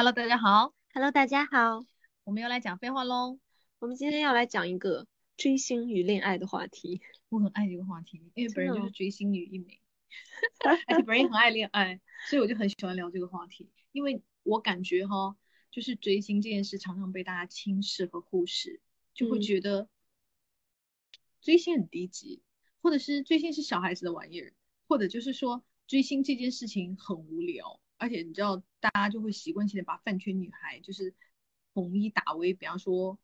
Hello，大家好。Hello，大家好，我们又来讲废话喽。我们今天要来讲一个追星与恋爱的话题。我很爱这个话题，因为本人就是追星女一枚，而且本人也很爱恋爱，所以我就很喜欢聊这个话题。因为我感觉哈，就是追星这件事常常被大家轻视和忽视，就会嗯觉得追星很低级，或者是追星是小孩子的玩意儿，或者就是说追星这件事情很无聊，而且你知道，大家就会习惯性的把饭圈女孩就是统一打为，比方说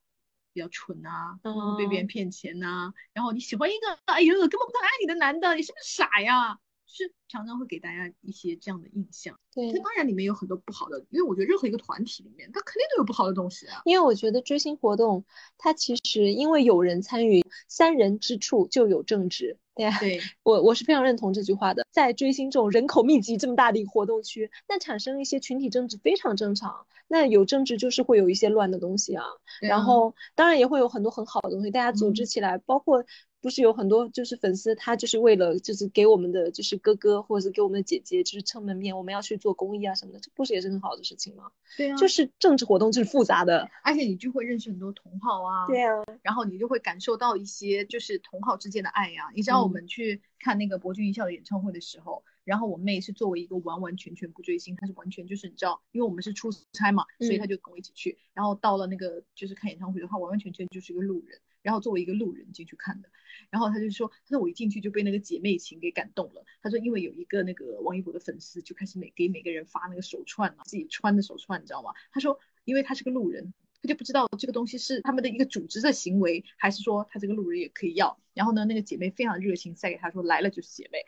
比较蠢啊，或者被别人骗钱呐、然后你喜欢一个，哎呦，根本不爱你的男的，你是不是傻呀？就是常常会给大家一些这样的印象。对那当然里面有很多不好的，因为我觉得任何一个团体里面，它肯定都有不好的东西啊。因为我觉得追星活动，它其实因为有人参与，三人之处就有政治。对呀、对，我我是非常认同这句话的。在追星这种人口密集这么大的一个活动区，那产生一些群体政治非常正常。那有政治就是会有一些乱的东西啊。啊然后当然也会有很多很好的东西，大家组织嗯起来，包括不是有很多就是粉丝，他就是为了就是给我们的就是哥哥或者是给我们的姐姐就是撑门面，我们要去做公益啊什么的，这不是也是很好的事情吗？对啊，就。是政治活动就是复杂的，而且你就会认识很多同好啊，对啊，然后你就会感受到一些就是同好之间的爱呀、你知道我嗯。们去看那个博君一笑的演唱会的时候，然后我妹是作为一个完完全全不追星，她是完全就是你知道，因为我们是出差嘛，所以嗯。她就跟我一起去。然后到了那个就是看演唱会的话，完完全全就是一个路人，然后作为一个路人进去看的。然后他就说，他说我一进去就被那个姐妹情给感动了。他说因为有一个那个王一博的粉丝就开始每给每个人发那个手串嘛，自己穿的手串，你知道吗？他说因为他是个路人，他就不知道这个东西是他们的一个组织的行为，还是说他这个路人也可以要。然后呢，那个姐妹非常热情，塞给他说来了就是姐妹，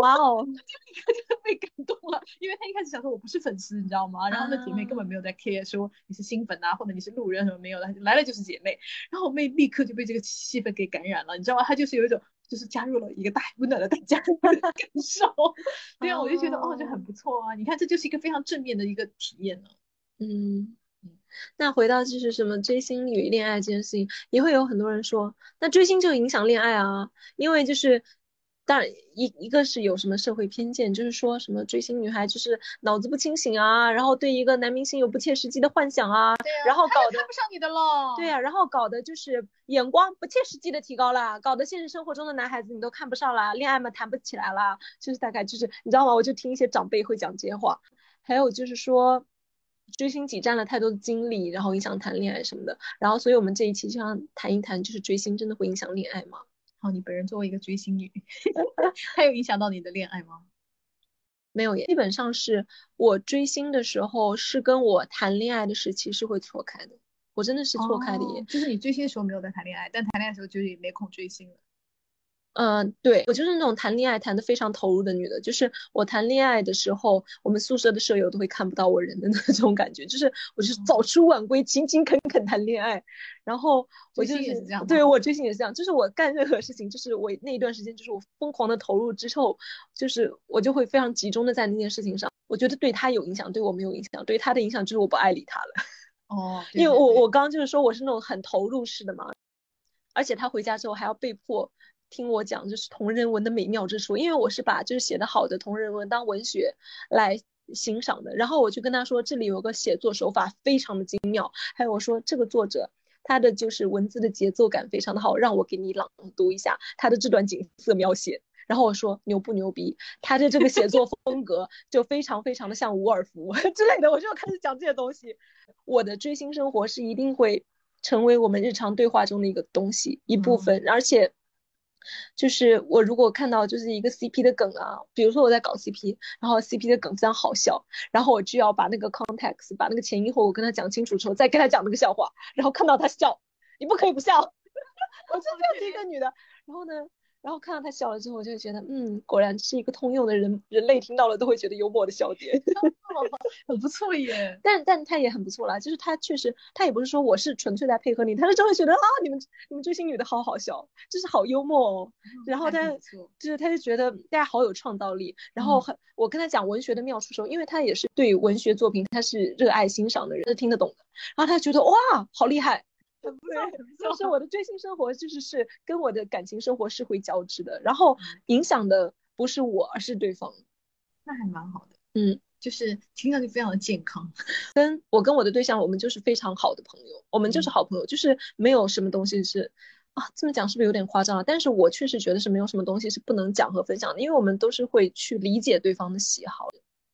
哇哦，立刻就被感动了，因为他一开始想说我不是粉丝，你知道吗？然后那姐妹根本没有在 care 说你是新粉啊，或者你是路人什么没有的，来了就是姐妹。然后我妹立刻就被这个气氛给感染了，你知道吗？她就是有一种就是加入了一个大温暖的大家庭的感受。对啊，我就觉得哦，这很不错啊！你看，这就是一个非常正面的一个体验呢。嗯。那回到就是什么追星与恋爱这件事情，也会有很多人说，那追星就影响恋爱啊，因为就是，当然一一个是有什么社会偏见，就是说什么追星女孩就是脑子不清醒啊，然后对一个男明星有不切实际的幻想啊，然后搞得看不上你的喽。对啊，然后搞得就是眼光不切实际的提高了，搞得现实生活中的男孩子你都看不上了，恋爱嘛谈不起来了，就是大概就是你知道吗？我就听一些长辈会讲这些话，还有就是说。追星挤占了太多的精力，然后影响谈恋爱什么的。然后，所以我们这一期就想谈一谈，就是追星真的会影响恋爱吗？好，你本人作为一个追星女，还有影响到你的恋爱吗？没有耶，基本上是我追星的时候是跟我谈恋爱的时期是会错开的，我真的是错开的耶。哦就是你追星的时候没有在谈恋爱，但谈恋爱的时候就也没空追星了。嗯，对，我就是那种谈恋爱谈得非常投入的女的，就是我谈恋爱的时候，我们宿舍的舍友都会看不到我人的 那种感觉，就是我就是早出晚归，勤勤恳恳谈恋爱，然后我就是这样对我追星也是这样，就是我干任何事情，就是我那一段时间，就是我疯狂的投入之后，就是我就会非常集中的在那件事情上，我觉得对他有影响，对我没有影响，对他的影响就是我不爱理他了。哦，因为我我刚刚就是说我是那种很投入式的嘛，而且他回家之后还要被迫听我讲就是同人文的美妙之处，因为我是把就是写的好的同人文当文学来欣赏的，然后我就跟他说这里有个写作手法非常的精妙，还有我说这个作者。他的就是文字的节奏感非常的好，让我给你朗读一下他的这段景色描写。然后我说牛不牛逼？他的这个写作风格就非常非常的像伍尔夫 之类的，我就开始讲这些东西。我的追星生活是一定会成为我们日常对话中的一个东西一部分，而且就是我如果看到就是一个 CP 的梗啊，比如说我在搞 CP，然后 CP 的梗非常好笑，然后我就要把那个 context，把那个前因后果跟他讲清楚之后，再跟他讲那个笑话，然后看到他笑，你不可以不笑，我就这样子一个女的，然后呢？然后看到他笑了之后，我就觉得，嗯，果然是一个通用的人，人类听到了都会觉得幽默的笑点。很不错耶。但但他也很不错啦，就是他确实，他也不是说我是纯粹在配合你，他是真的觉得啊，你们你们追星女的好好笑，就是好幽默哦。然后他就是他就觉得大家好有创造力，然后很、我跟他讲文学的妙处时候，因为他也是对文学作品他是热爱欣赏的人，是听得懂的，然后他觉得哇，好厉害。对，就是我的追星生活，就是是跟我的感情生活是会交织的，然后影响的不是我，而是对方。那还蛮好的。嗯，就是听上去非常的健康。跟我跟我的对象，我们就是非常好的朋友，我们就是好朋友，就是没有什么东西是啊，这么讲是不是有点夸张了？但是我确实觉得是没有什么东西是不能讲和分享的，因为我们都是会去理解对方的喜好。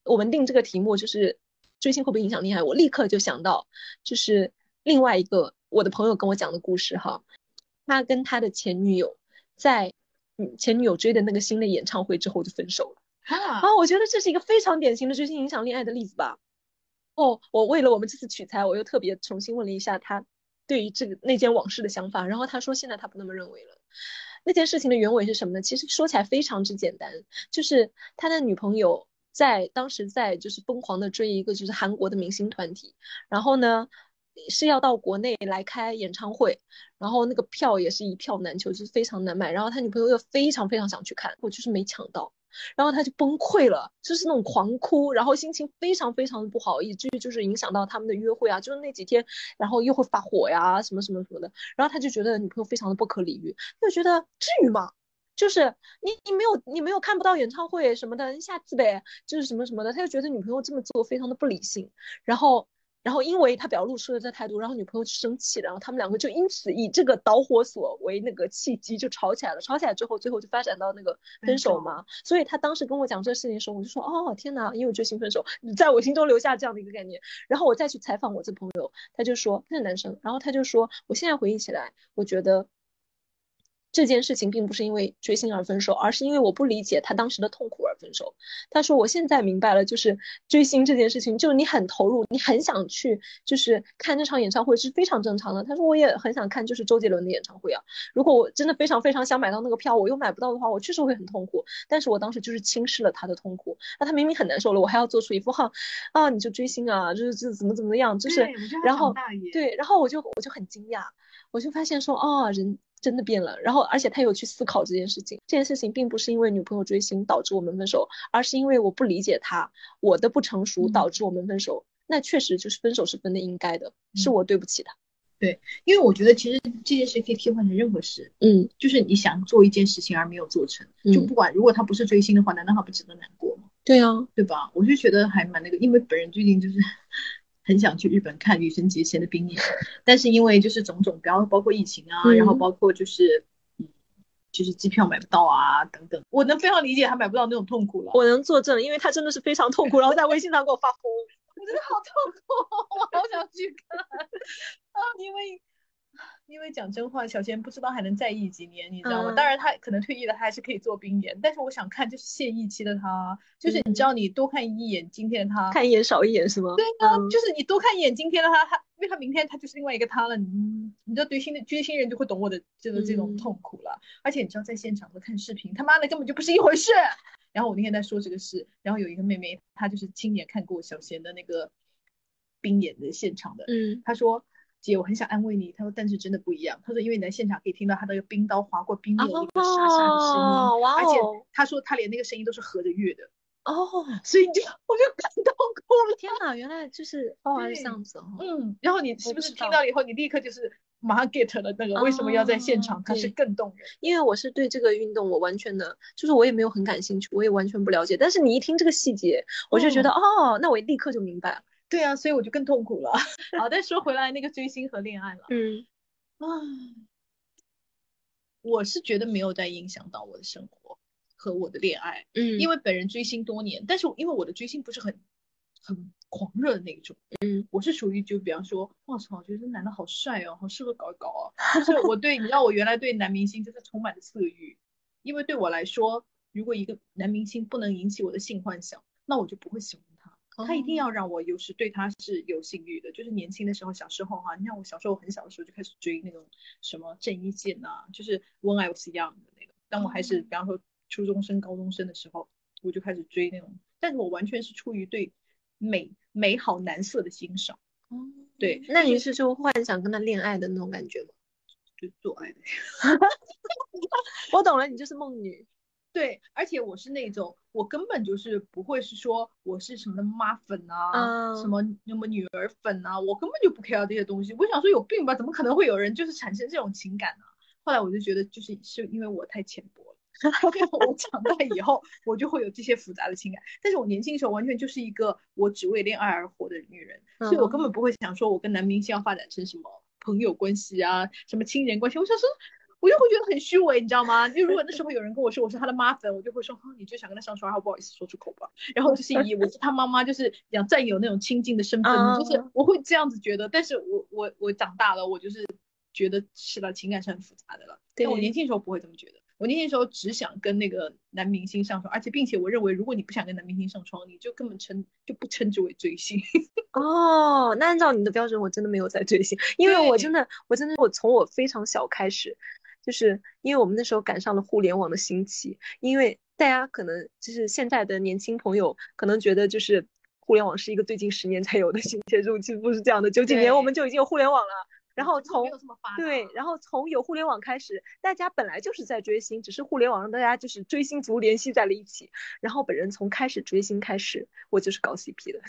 我们定这个题目就是追星会不会影响恋爱，我立刻就想到就是另外一个我的朋友跟我讲的故事哈，他跟他的前女友在前女友追的那个新的演唱会之后就分手了。啊，我觉得这是一个非常典型的追星影响恋爱的例子吧。哦，我为了我们这次取材，我又特别重新问了一下他对于这个那件往事的想法，然后他说现在他不那么认为了。那件事情的原委是什么呢？其实说起来非常之简单，就是他的女朋友在当时在就是疯狂的追一个就是韩国的明星团体，然后呢是要到国内来开演唱会，然后那个票也是一票难求，就是非常难买，然后他女朋友又非常非常想去看，我就是没抢到。然后他就崩溃了，就是那种狂哭，然后心情非常非常的不好，以至于就是影响到他们的约会啊，就是那几天，然后又会发火呀，什么什么什么的。然后他就觉得女朋友非常的不可理喻，就觉得至于吗？就是你你没有你没有看不到演唱会什么的，下次呗，就是什么什么的，他就觉得女朋友这么做非常的不理性，然后。然后因为他表露出了这态度，然后女朋友就生气了，然后他们两个就因此以这个导火索为那个契机就吵起来了。吵起来之后，最后就发展到那个分手嘛。所以他当时跟我讲这个事情的时候，我就说哦天哪，因为决心分手，在我心中留下这样的一个概念。然后我再去采访我这朋友，他就说那个男生，然后他就说我现在回忆起来，我觉得。这件事情并不是因为追星而分手，而是因为我不理解他当时的痛苦而分手。他说：“我现在明白了，就是追星这件事情，就是你很投入，你很想去，就是看这场演唱会是非常正常的。”他说：“我也很想看，就是周杰伦的演唱会啊。如果我真的非常非常想买到那个票，我又买不到的话，我确实会很痛苦。但是我当时就是轻视了他的痛苦。那他明明很难受了，我还要做出一副哈啊，你就追星啊，就是就怎么怎么样，就是然后对，然后我就我就很惊讶，我就发现说哦，人。”真的变了，然后而且他有去思考这件事情。这件事情并不是因为女朋友追星导致我们分手，而是因为我不理解他，我的不成熟导致我们分手。那确实就是分手是分的应该的，是我对不起他。对，因为我觉得其实这件事可以替换成任何事。嗯，就是你想做一件事情而没有做成，就不管如果他不是追星的话，难道他不值得难过吗？对啊，对吧？我就觉得还蛮那个，因为本人最近就是。很想去日本看羽生结弦的冰演，但是因为就是种种，比方包括疫情啊，然后包括就是嗯，就是机票买不到啊等等，我能非常理解他买不到那种痛苦了。我能作证，因为他真的是非常痛苦，然后在微信上给我发疯，我真的好痛苦，我好想去看 啊，因为。因为讲真话，小贤不知道还能再役几年，你知道吗？当然他可能退役了，他还是可以做兵演。但是我想看就是现役期的他，就是你知道你多看一眼今天的他，看一眼少一眼是吗？对啊，就是你多看一眼今天的他，他因为他明天他就是另外一个他了。你你知道追星的追星人就会懂我的这个这种痛苦了。而且你知道在现场和看视频，他妈的根本就不是一回事。然后我那天在说这个事，然后有一个妹妹，她就是亲眼看过小贤的那个冰演的现场的，嗯，她说。姐，我很想安慰你。他说，但是真的不一样。他说，因为你在现场可以听到他那个冰刀划过冰面那个沙沙的声音，而且他说他连那个声音都是合着乐的。哦，所以你就我就感动哭了。天哪，原来就是哦是这样子。嗯，然后你是不是听到了以后，你立刻就是马上 get 了那个为什么要在现场，它是更动人。因为我是对这个运动，我完全的，就是我也没有很感兴趣，我也完全不了解。但是你一听这个细节，我就觉得哦，那我立刻就明白了。对啊，所以我就更痛苦了。好，再说回来，那个追星和恋爱了。嗯，啊，我是觉得没有在影响到我的生活和我的恋爱。嗯，因为本人追星多年，但是因为我的追星不是很很狂热的那种。嗯，我是属于就比方说，哇操，觉得这男的好帅哦，好适合搞一搞啊。就是我对，你知道我原来对男明星就是充满了色欲，因为对我来说，如果一个男明星不能引起我的性幻想，那我就不会喜欢。他一定要让我有时对他是有性欲的，就是年轻的时候，小时候哈，你看我小时候很小的时候就开始追那种什么郑伊健呐，就是《When I Was Young》的那个。当我还是比方说初中生、高中生的时候，我就开始追那种，但是我完全是出于对美美好男色的欣赏。哦，对，那你是说幻想跟他恋爱的那种感觉吗？就做爱的。我懂了，你就是梦女。对，而且我是那种，我根本就是不会是说我是什么的妈粉啊，什么什么女儿粉啊，我根本就不 care 这些东西。我想说有病吧，怎么可能会有人就是产生这种情感呢？后来我就觉得就是是因为我太浅薄了，我长大以后，我就会有这些复杂的情感。但是我年轻的时候，完全就是一个我只为恋爱而活的女人，所以我根本不会想说我跟男明星要发展成什么朋友关系啊，什么亲人关系。我想说。我就会觉得很虚伪，你知道吗？就如果那时候有人跟我说我是他的妈粉，我就会说，哈，你就想跟他上床，然后不好意思说出口吧。然后就是以我是他妈妈，就是想占有那种亲近的身份，就是我会这样子觉得。但是我我我长大了，我就是觉得是的，情感是很复杂的了。但我年轻的时候不会这么觉得，我年轻的时候只想跟那个男明星上床，而且并且我认为，如果你不想跟男明星上床，你就根本称就不称之为追星。哦，那按照你的标准，我真的没有在追星，因为我真的我真的我从我非常小开始。就是因为我们那时候赶上了互联网的兴起，因为大家可能就是现在的年轻朋友可能觉得就是互联网是一个最近十年才有的新技术，其实不是这样的，九几年我们就已经有互联网了。然后从对，然后从有互联网开始，大家本来就是在追星，只是互联网让大家就是追星族联系在了一起。然后本人从开始追星开始，我就是搞 CP 的，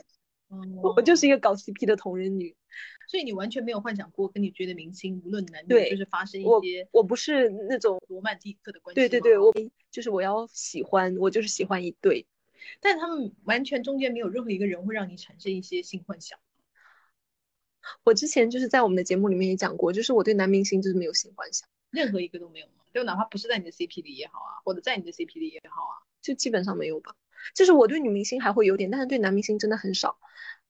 我就是一个搞 CP 的同人女。所以你完全没有幻想过跟你追的明星，无论男女，就是发生一些。我不是那种罗曼蒂克的关系。对对对，我就是我要喜欢，我就是喜欢一对，但他们完全中间没有任何一个人会让你产生一些性幻想。我之前就是在我们的节目里面也讲过，就是我对男明星就是没有性幻想，任何一个都没有吗？就哪怕不是在你的 CP 里也好啊，或者在你的 CP 里也好啊，就基本上没有吧。就是我对女明星还会有点，但是对男明星真的很少。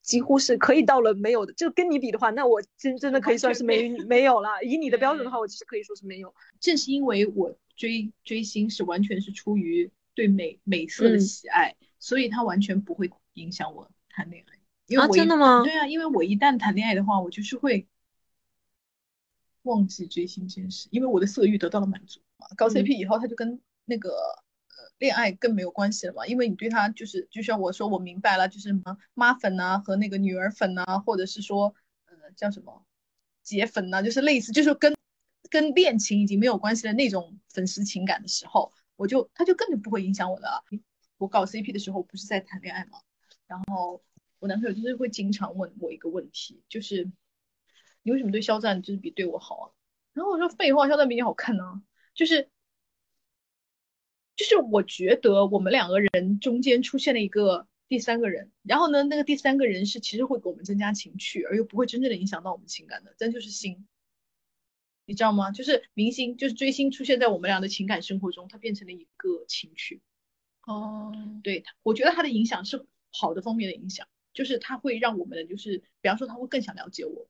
几乎是可以到了没有的，就跟你比的话，那我真真的可以算是没没有了。以你的标准的话，我其实可以说是没有。正是因为我追追星是完全是出于对美美色的喜爱，所以它完全不会影响我谈恋爱。因啊，真的吗？对啊，因为我一旦谈恋爱的话，我就是会忘记追星这件事，因为我的色欲得到了满足嘛。搞 CP 以后，他就跟那个。恋爱更没有关系了嘛？因为你对他就是，就像我说，我明白了，就是什么妈粉呐和那个女儿粉呐，或者是说，呃，叫什么姐粉呐，就是类似，就是跟跟恋情已经没有关系的那种粉丝情感的时候，我就他就根本不会影响我的。我搞 CP 的时候不是在谈恋爱嘛？然后我男朋友就是会经常问我一个问题，就是你为什么对肖战就是比对我好啊？然后我说废话，肖战比你好看呢，就是。就是我觉得我们两个人中间出现了一个第三个人，然后呢，那个第三个人是其实会给我们增加情趣，而又不会真正的影响到我们情感的，但就是心，你知道吗？就是明星，就是追星出现在我们俩的情感生活中，它变成了一个情趣。哦，对，我觉得它的影响是好的方面的影响，就是它会让我们就是，比方说他会更想了解我。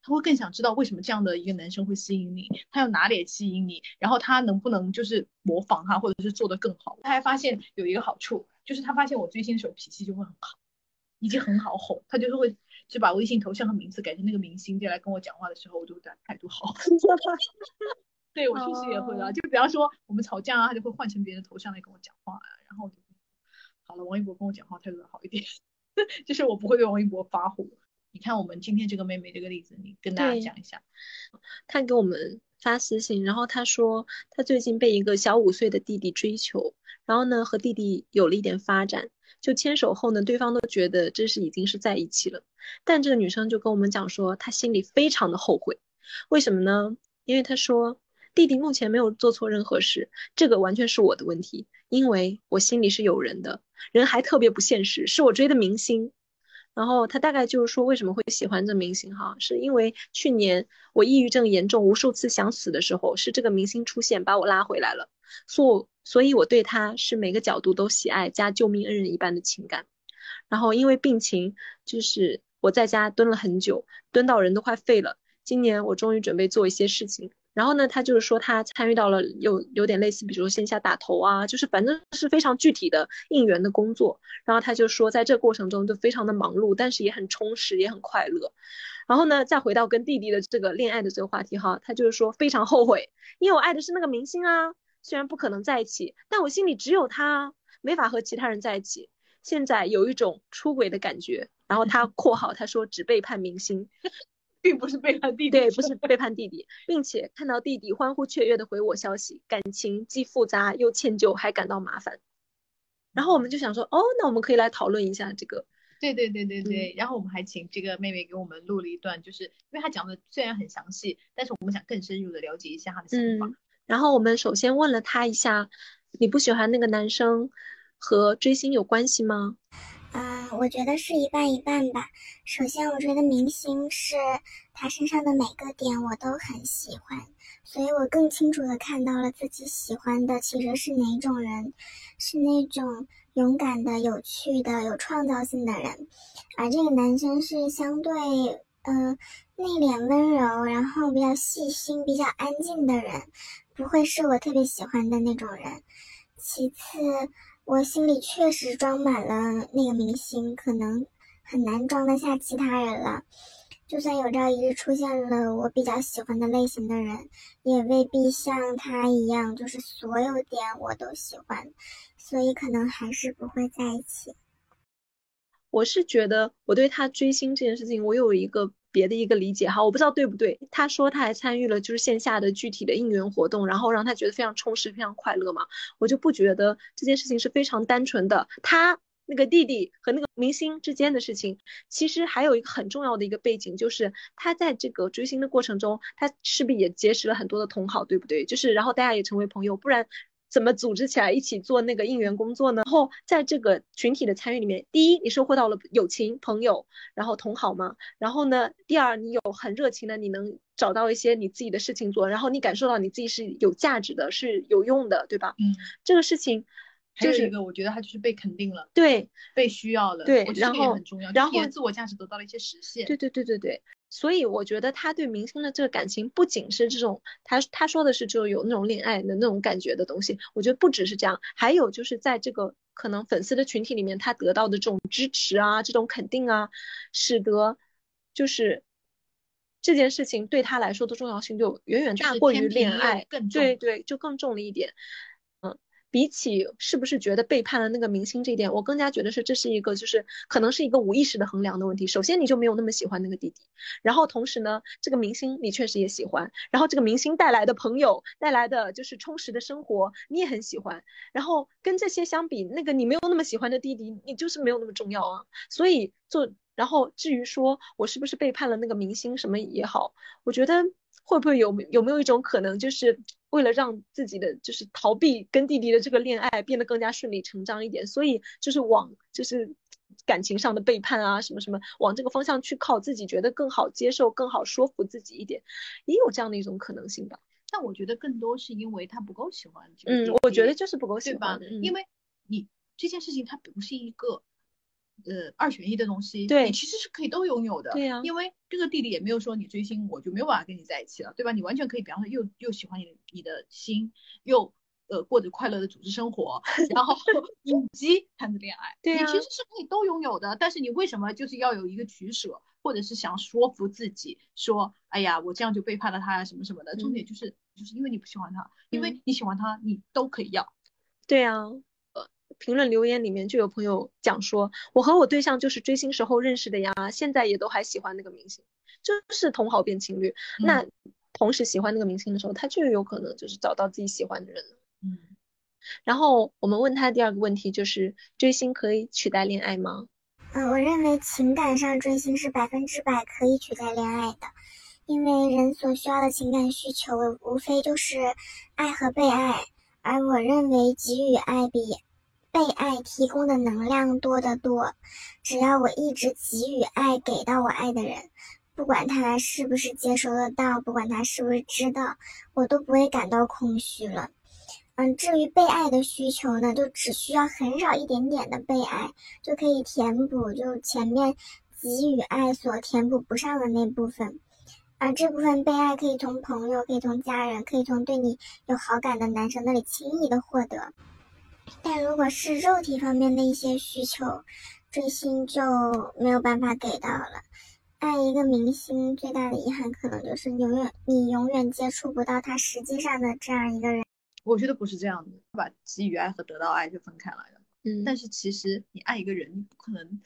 他会更想知道为什么这样的一个男生会吸引你，他有哪里吸引你，然后他能不能就是模仿他，或者是做得更好。他还发现有一个好处，就是他发现我追星的时候脾气就会很好，已经很好哄，他就是会就把微信头像和名字改成那个明星，就来跟我讲话的时候，我就对他态度好。对我确实也会的，就比方说我们吵架啊，他就会换成别人的头像来跟我讲话啊，然后就好了，王一博跟我讲话态度好一点，就是我不会对王一博发火。你看我们今天这个妹妹这个例子，你跟大家讲一下。她给我们发私信，然后她说她最近被一个小五岁的弟弟追求，然后呢和弟弟有了一点发展，就牵手后呢，对方都觉得这是已经是在一起了。但这个女生就跟我们讲说，她心里非常的后悔，为什么呢？因为她说弟弟目前没有做错任何事，这个完全是我的问题，因为我心里是有人的，人还特别不现实，是我追的明星。然后他大概就是说，为什么会喜欢这明星哈？是因为去年我抑郁症严重，无数次想死的时候，是这个明星出现把我拉回来了。所所以，我对他是每个角度都喜爱加救命恩人一般的情感。然后因为病情，就是我在家蹲了很久，蹲到人都快废了。今年我终于准备做一些事情。然后呢，他就是说他参与到了有有点类似，比如线下打头啊，就是反正是非常具体的应援的工作。然后他就说，在这过程中就非常的忙碌，但是也很充实，也很快乐。然后呢，再回到跟弟弟的这个恋爱的这个话题哈，他就是说非常后悔，因为我爱的是那个明星啊，虽然不可能在一起，但我心里只有他，没法和其他人在一起。现在有一种出轨的感觉。然后他括号他说只背叛明星。并不是背叛弟弟，对，不是背叛弟弟，并且看到弟弟欢呼雀跃的回我消息，感情既复杂又歉疚，还感到麻烦。然后我们就想说，哦，那我们可以来讨论一下这个。对对对对对。然后我们还请这个妹妹给我们录了一段，就是因为她讲的虽然很详细，但是我们想更深入的了解一下她的想法。然后我们首先问了她一下，你不喜欢那个男生和追星有关系吗？嗯，我觉得是一半一半吧。首先，我觉得明星是他身上的每个点我都很喜欢，所以我更清楚的看到了自己喜欢的其实是哪种人，是那种勇敢的、有趣的、有创造性的人。而这个男生是相对，嗯，内敛温柔，然后比较细心、比较安静的人，不会是我特别喜欢的那种人。其次。我心里确实装满了那个明星，可能很难装得下其他人了。就算有朝一日出现了我比较喜欢的类型的人，也未必像他一样，就是所有点我都喜欢，所以可能还是不会在一起。我是觉得我对他追星这件事情，我有一个。别的一个理解哈，我不知道对不对。他说他还参与了就是线下的具体的应援活动，然后让他觉得非常充实、非常快乐嘛。我就不觉得这件事情是非常单纯的。他那个弟弟和那个明星之间的事情，其实还有一个很重要的一个背景，就是他在这个追星的过程中，他势必也结识了很多的同好，对不对？就是然后大家也成为朋友，不然。怎么组织起来一起做那个应援工作呢？然后在这个群体的参与里面，第一，你收获到了友情、朋友，然后同好嘛。然后呢，第二，你有很热情的，你能找到一些你自己的事情做，然后你感受到你自己是有价值的，是有用的，对吧？嗯，这个事情就是一个，我觉得他就是被肯定了，对，被需要了，对，然后很重要，然后自我价值得到了一些实现。对对对对对。所以我觉得他对明星的这个感情不仅是这种，他他说的是就有那种恋爱的那种感觉的东西。我觉得不只是这样，还有就是在这个可能粉丝的群体里面，他得到的这种支持啊，这种肯定啊，使得就是这件事情对他来说的重要性就远远大过于恋爱，对对，就更重了一点。比起是不是觉得背叛了那个明星这一点，我更加觉得是这是一个就是可能是一个无意识的衡量的问题。首先你就没有那么喜欢那个弟弟，然后同时呢，这个明星你确实也喜欢，然后这个明星带来的朋友带来的就是充实的生活你也很喜欢，然后跟这些相比，那个你没有那么喜欢的弟弟，你就是没有那么重要啊。所以做，然后至于说我是不是背叛了那个明星什么也好，我觉得。会不会有有没有一种可能，就是为了让自己的就是逃避跟弟弟的这个恋爱变得更加顺理成章一点，所以就是往就是感情上的背叛啊什么什么，往这个方向去靠，自己觉得更好接受、更好说服自己一点，也有这样的一种可能性吧。但我觉得更多是因为他不够喜欢。嗯，我觉得就是不够喜欢，因为你这件事情它不是一个。呃，二选一的东西，对你其实是可以都拥有的，对呀，因为这个弟弟也没有说你追星我就没有办法跟你在一起了，对吧？你完全可以，比方说又又喜欢你的你的心，又呃过着快乐的组织生活，然后 以及谈着恋爱，对你其实是可以都拥有的。但是你为什么就是要有一个取舍，或者是想说服自己说，哎呀，我这样就背叛了他呀什么什么的？重点就是就是因为你不喜欢他，因为你喜欢他，你都可以要，对呀。评论留言里面就有朋友讲说，我和我对象就是追星时候认识的呀，现在也都还喜欢那个明星，就是同好变情侣。那同时喜欢那个明星的时候，他就有可能就是找到自己喜欢的人了。嗯。然后我们问他第二个问题就是，追星可以取代恋爱吗？嗯，我认为情感上追星是百分之百可以取代恋爱的，因为人所需要的情感需求无非就是爱和被爱，而我认为给予爱比。被爱提供的能量多得多，只要我一直给予爱给到我爱的人，不管他是不是接收得到，不管他是不是知道，我都不会感到空虚了。嗯，至于被爱的需求呢，就只需要很少一点点的被爱，就可以填补就前面给予爱所填补不上的那部分。而这部分被爱可以从朋友，可以从家人，可以从对你有好感的男生那里轻易的获得。但如果是肉体方面的一些需求，追星就没有办法给到了。爱一个明星最大的遗憾，可能就是永远你永远接触不到他实际上的这样一个人。我觉得不是这样的，把给予爱和得到爱就分开来了。嗯，但是其实你爱一个人，你不可能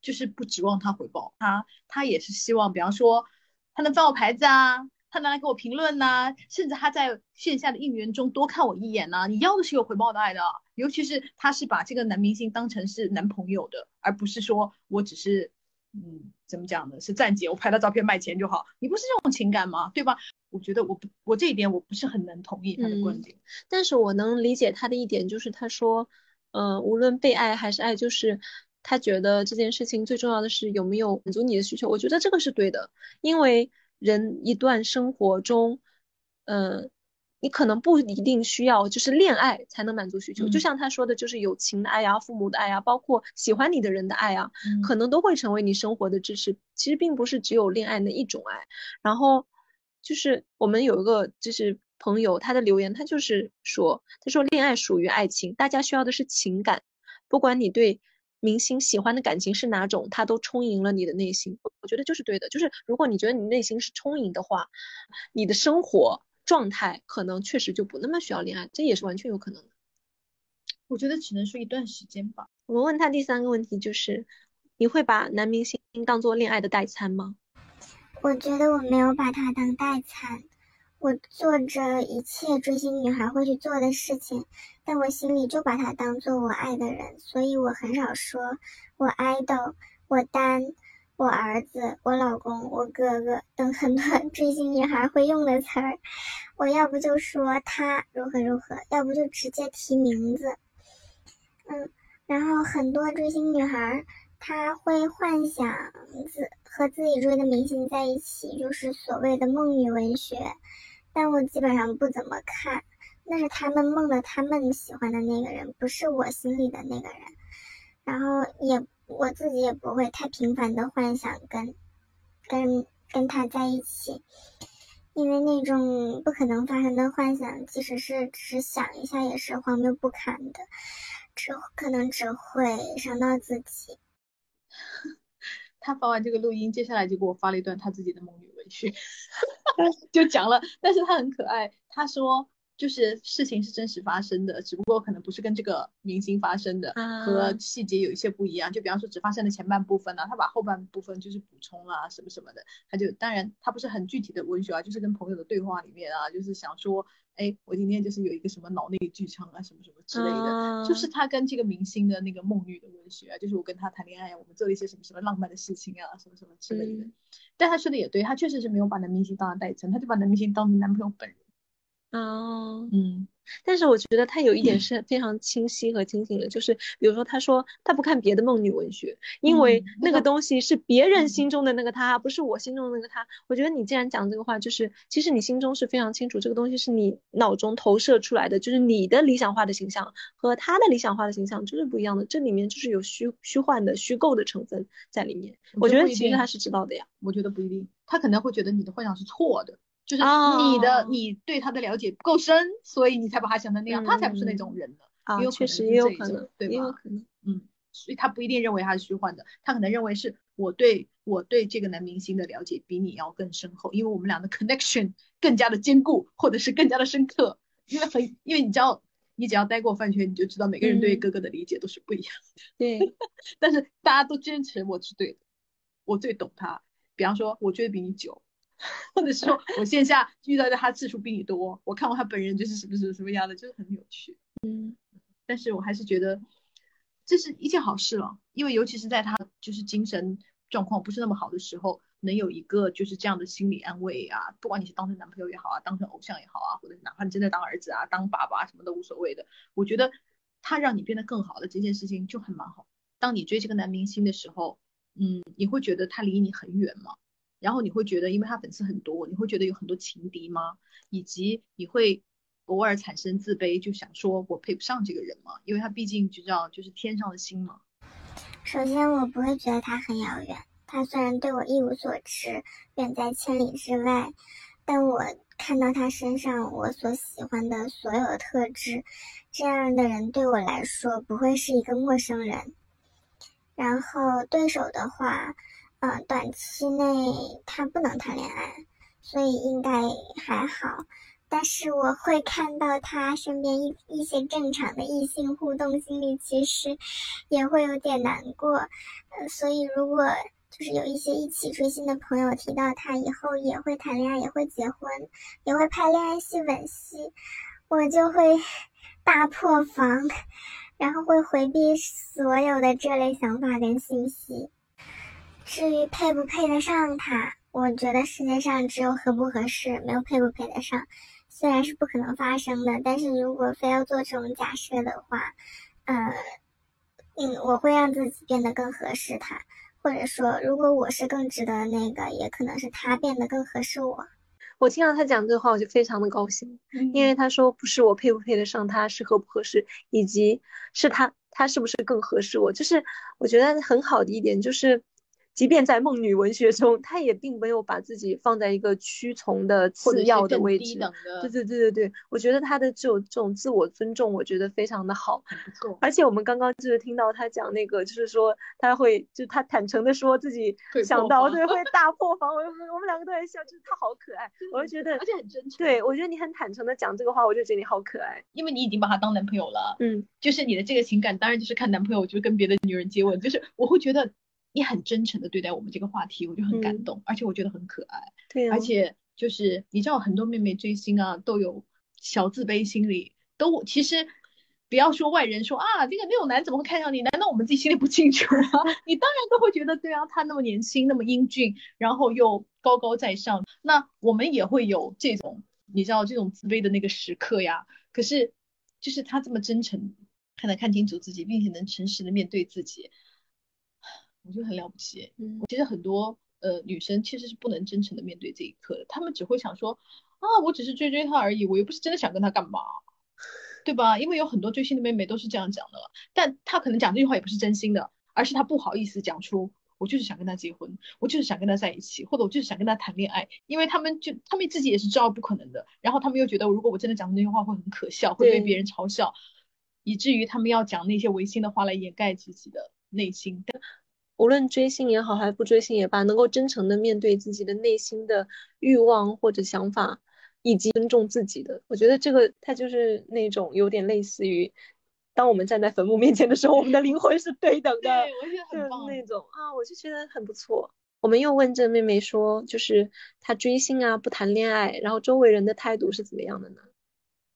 就是不指望他回报他，他也是希望，比方说他能翻我牌子啊。他拿来给我评论呐，甚至他在线下的应援中多看我一眼呐。你要的是有回报的爱的，尤其是他是把这个男明星当成是男朋友的，而不是说我只是，嗯，怎么讲呢？是站姐，我拍他照片卖钱就好。你不是这种情感吗？对吧？我觉得我不，我这一点我不是很能同意他的观点。但是我能理解他的一点，就是他说，呃，无论被爱还是爱，就是他觉得这件事情最重要的是有没有满足你的需求。我觉得这个是对的，因为人一段生活中，嗯。你可能不一定需要就是恋爱才能满足需求，就像他说的，就是友情的爱呀、父母的爱呀，包括喜欢你的人的爱啊，可能都会成为你生活的支持。其实并不是只有恋爱那一种爱。然后就是我们有一个就是朋友，他的留言他就是说，他说恋爱属于爱情，大家需要的是情感，不管你对明星喜欢的感情是哪种，他都充盈了你的内心。我觉得就是对的，就是如果你觉得你内心是充盈的话，你的生活。状态可能确实就不那么需要恋爱，这也是完全有可能的。我觉得只能说一段时间吧。我们问他第三个问题就是，你会把男明星当做恋爱的代餐吗？我觉得我没有把他当代餐，我做着一切追星女孩会去做的事情，但我心里就把他当做我爱的人，所以我很少说我爱豆，我单。我儿子、我老公、我哥哥等很多 追星女孩会用的词儿，我要不就说他如何如何，要不就直接提名字。嗯，然后很多追星女孩她会幻想自和自己追的明星在一起，就是所谓的梦女文学，但我基本上不怎么看，那是他们梦的，他们喜欢的那个人，不是我心里的那个人，然后也。我自己也不会太频繁的幻想跟，跟跟他在一起，因为那种不可能发生的幻想，即使是只想一下也是荒谬不堪的，只可能只会伤到自己。他发完这个录音，接下来就给我发了一段他自己的母语文学，就讲了，但是他很可爱，他说。就是事情是真实发生的，只不过可能不是跟这个明星发生的，和细节有一些不一样。就比方说，只发生了前半部分呢，他把后半部分就是补充啊什么什么的。他就当然他不是很具体的文学啊，就是跟朋友的对话里面啊，就是想说，哎，我今天就是有一个什么脑内剧场啊，什么什么之类的。就是他跟这个明星的那个梦女的文学啊，就是我跟他谈恋爱啊，我们做了一些什么什么浪漫的事情啊，什么什么之类的。但他说的也对，他确实是没有把男明星当成代称，他就把男明星当成男朋友本人。哦，嗯，但是我觉得他有一点是非常清晰和清醒的，就是比如说他说他不看别的梦女文学，因为那个东西是别人心中的那个他，不是我心中的那个他。我觉得你既然讲这个话，就是其实你心中是非常清楚，这个东西是你脑中投射出来的，就是你的理想化的形象和他的理想化的形象就是不一样的，这里面就是有虚虚幻的虚构的成分在里面。我觉得其实他是知道的呀，我觉得不一定，他可能会觉得你的幻想是错的。就是你的，你对他的了解不够深，所以你才把他想成那样，他才不是那种人呢。啊，确实也有可能，对吧？也有可能，嗯，所以他不一定认为他是虚幻的，他可能认为是我对我对这个男明星的了解比你要更深厚，因为我们俩的 connection 更加的坚固，或者是更加的深刻。因为很，因为你知道，你只要待过饭圈，你就知道每个人对哥哥的理解都是不一样的。对，但是大家都坚持我是对的，我最懂他。比方说，我追的比你久。或者说 我线下遇到的他次数比你多，我看过他本人就是什么什么什么样的，就是很有趣。嗯，但是我还是觉得这是一件好事了，因为尤其是在他就是精神状况不是那么好的时候，能有一个就是这样的心理安慰啊，不管你是当成男朋友也好啊，当成偶像也好啊，或者哪怕你真的当儿子啊、当爸爸什么都无所谓的，我觉得他让你变得更好的这件事情就很蛮好。当你追这个男明星的时候，嗯，你会觉得他离你很远吗？然后你会觉得，因为他粉丝很多，你会觉得有很多情敌吗？以及你会偶尔产生自卑，就想说我配不上这个人吗？因为他毕竟就叫就是天上的星嘛。首先，我不会觉得他很遥远。他虽然对我一无所知，远在千里之外，但我看到他身上我所喜欢的所有的特质，这样的人对我来说不会是一个陌生人。然后对手的话。嗯，短期内他不能谈恋爱，所以应该还好。但是我会看到他身边一一些正常的异性互动，心里其实也会有点难过。呃，所以如果就是有一些一起追星的朋友提到他以后也会谈恋爱，也会结婚，也会拍恋爱戏、吻戏，我就会 大破防，然后会回避所有的这类想法跟信息。至于配不配得上他，我觉得世界上只有合不合适，没有配不配得上。虽然是不可能发生的，但是如果非要做这种假设的话，呃，嗯，我会让自己变得更合适他，或者说，如果我是更值得那个，也可能是他变得更合适我。我听到他讲这话，我就非常的高兴，因为他说不是我配不配得上他，是合不合适，以及是他他是不是更合适我，就是我觉得很好的一点就是。即便在梦女文学中，她也并没有把自己放在一个屈从的次要的位置。对对对对对，我觉得她的这种这种自我尊重，我觉得非常的好，很不错。而且我们刚刚就是听到她讲那个，就是说她会，就她坦诚的说自己想到对会大破防，我我们两个都在笑，就是她好可爱，我就觉得而且很真诚。对，我觉得你很坦诚的讲这个话，我就觉得你好可爱，因为你已经把他当男朋友了。嗯，就是你的这个情感，当然就是看男朋友就是跟别的女人接吻，就是我会觉得。你很真诚的对待我们这个话题，我就很感动，而且我觉得很可爱。对，而且就是你知道，很多妹妹追星啊，都有小自卑心理，都其实不要说外人说啊，这个那种男怎么会看上你？难道我们自己心里不清楚吗？你当然都会觉得，对啊，他那么年轻，那么英俊，然后又高高在上，那我们也会有这种你知道这种自卑的那个时刻呀。可是就是他这么真诚，还能看清楚自己，并且能诚实的面对自己。我觉得很了不起，嗯，其实很多呃女生其实是不能真诚的面对这一刻的，她们只会想说啊，我只是追追他而已，我又不是真的想跟他干嘛，对吧？因为有很多追星的妹妹都是这样讲的，但她可能讲这句话也不是真心的，而是她不好意思讲出我就是想跟他结婚，我就是想跟他在一起，或者我就是想跟他谈恋爱，因为他们就他们自己也是知道不可能的，然后他们又觉得如果我真的讲出那句话会很可笑，会被别人嘲笑，以至于他们要讲那些违心的话来掩盖自己的内心。无论追星也好，还是不追星也罢，能够真诚的面对自己的内心的欲望或者想法，以及尊重自己的，我觉得这个它就是那种有点类似于，当我们站在坟墓面前的时候，我们的灵魂是对等的，对，我觉得很棒那种啊，我就觉得很不错。我们又问这妹妹说，就是她追星啊，不谈恋爱，然后周围人的态度是怎么样的呢？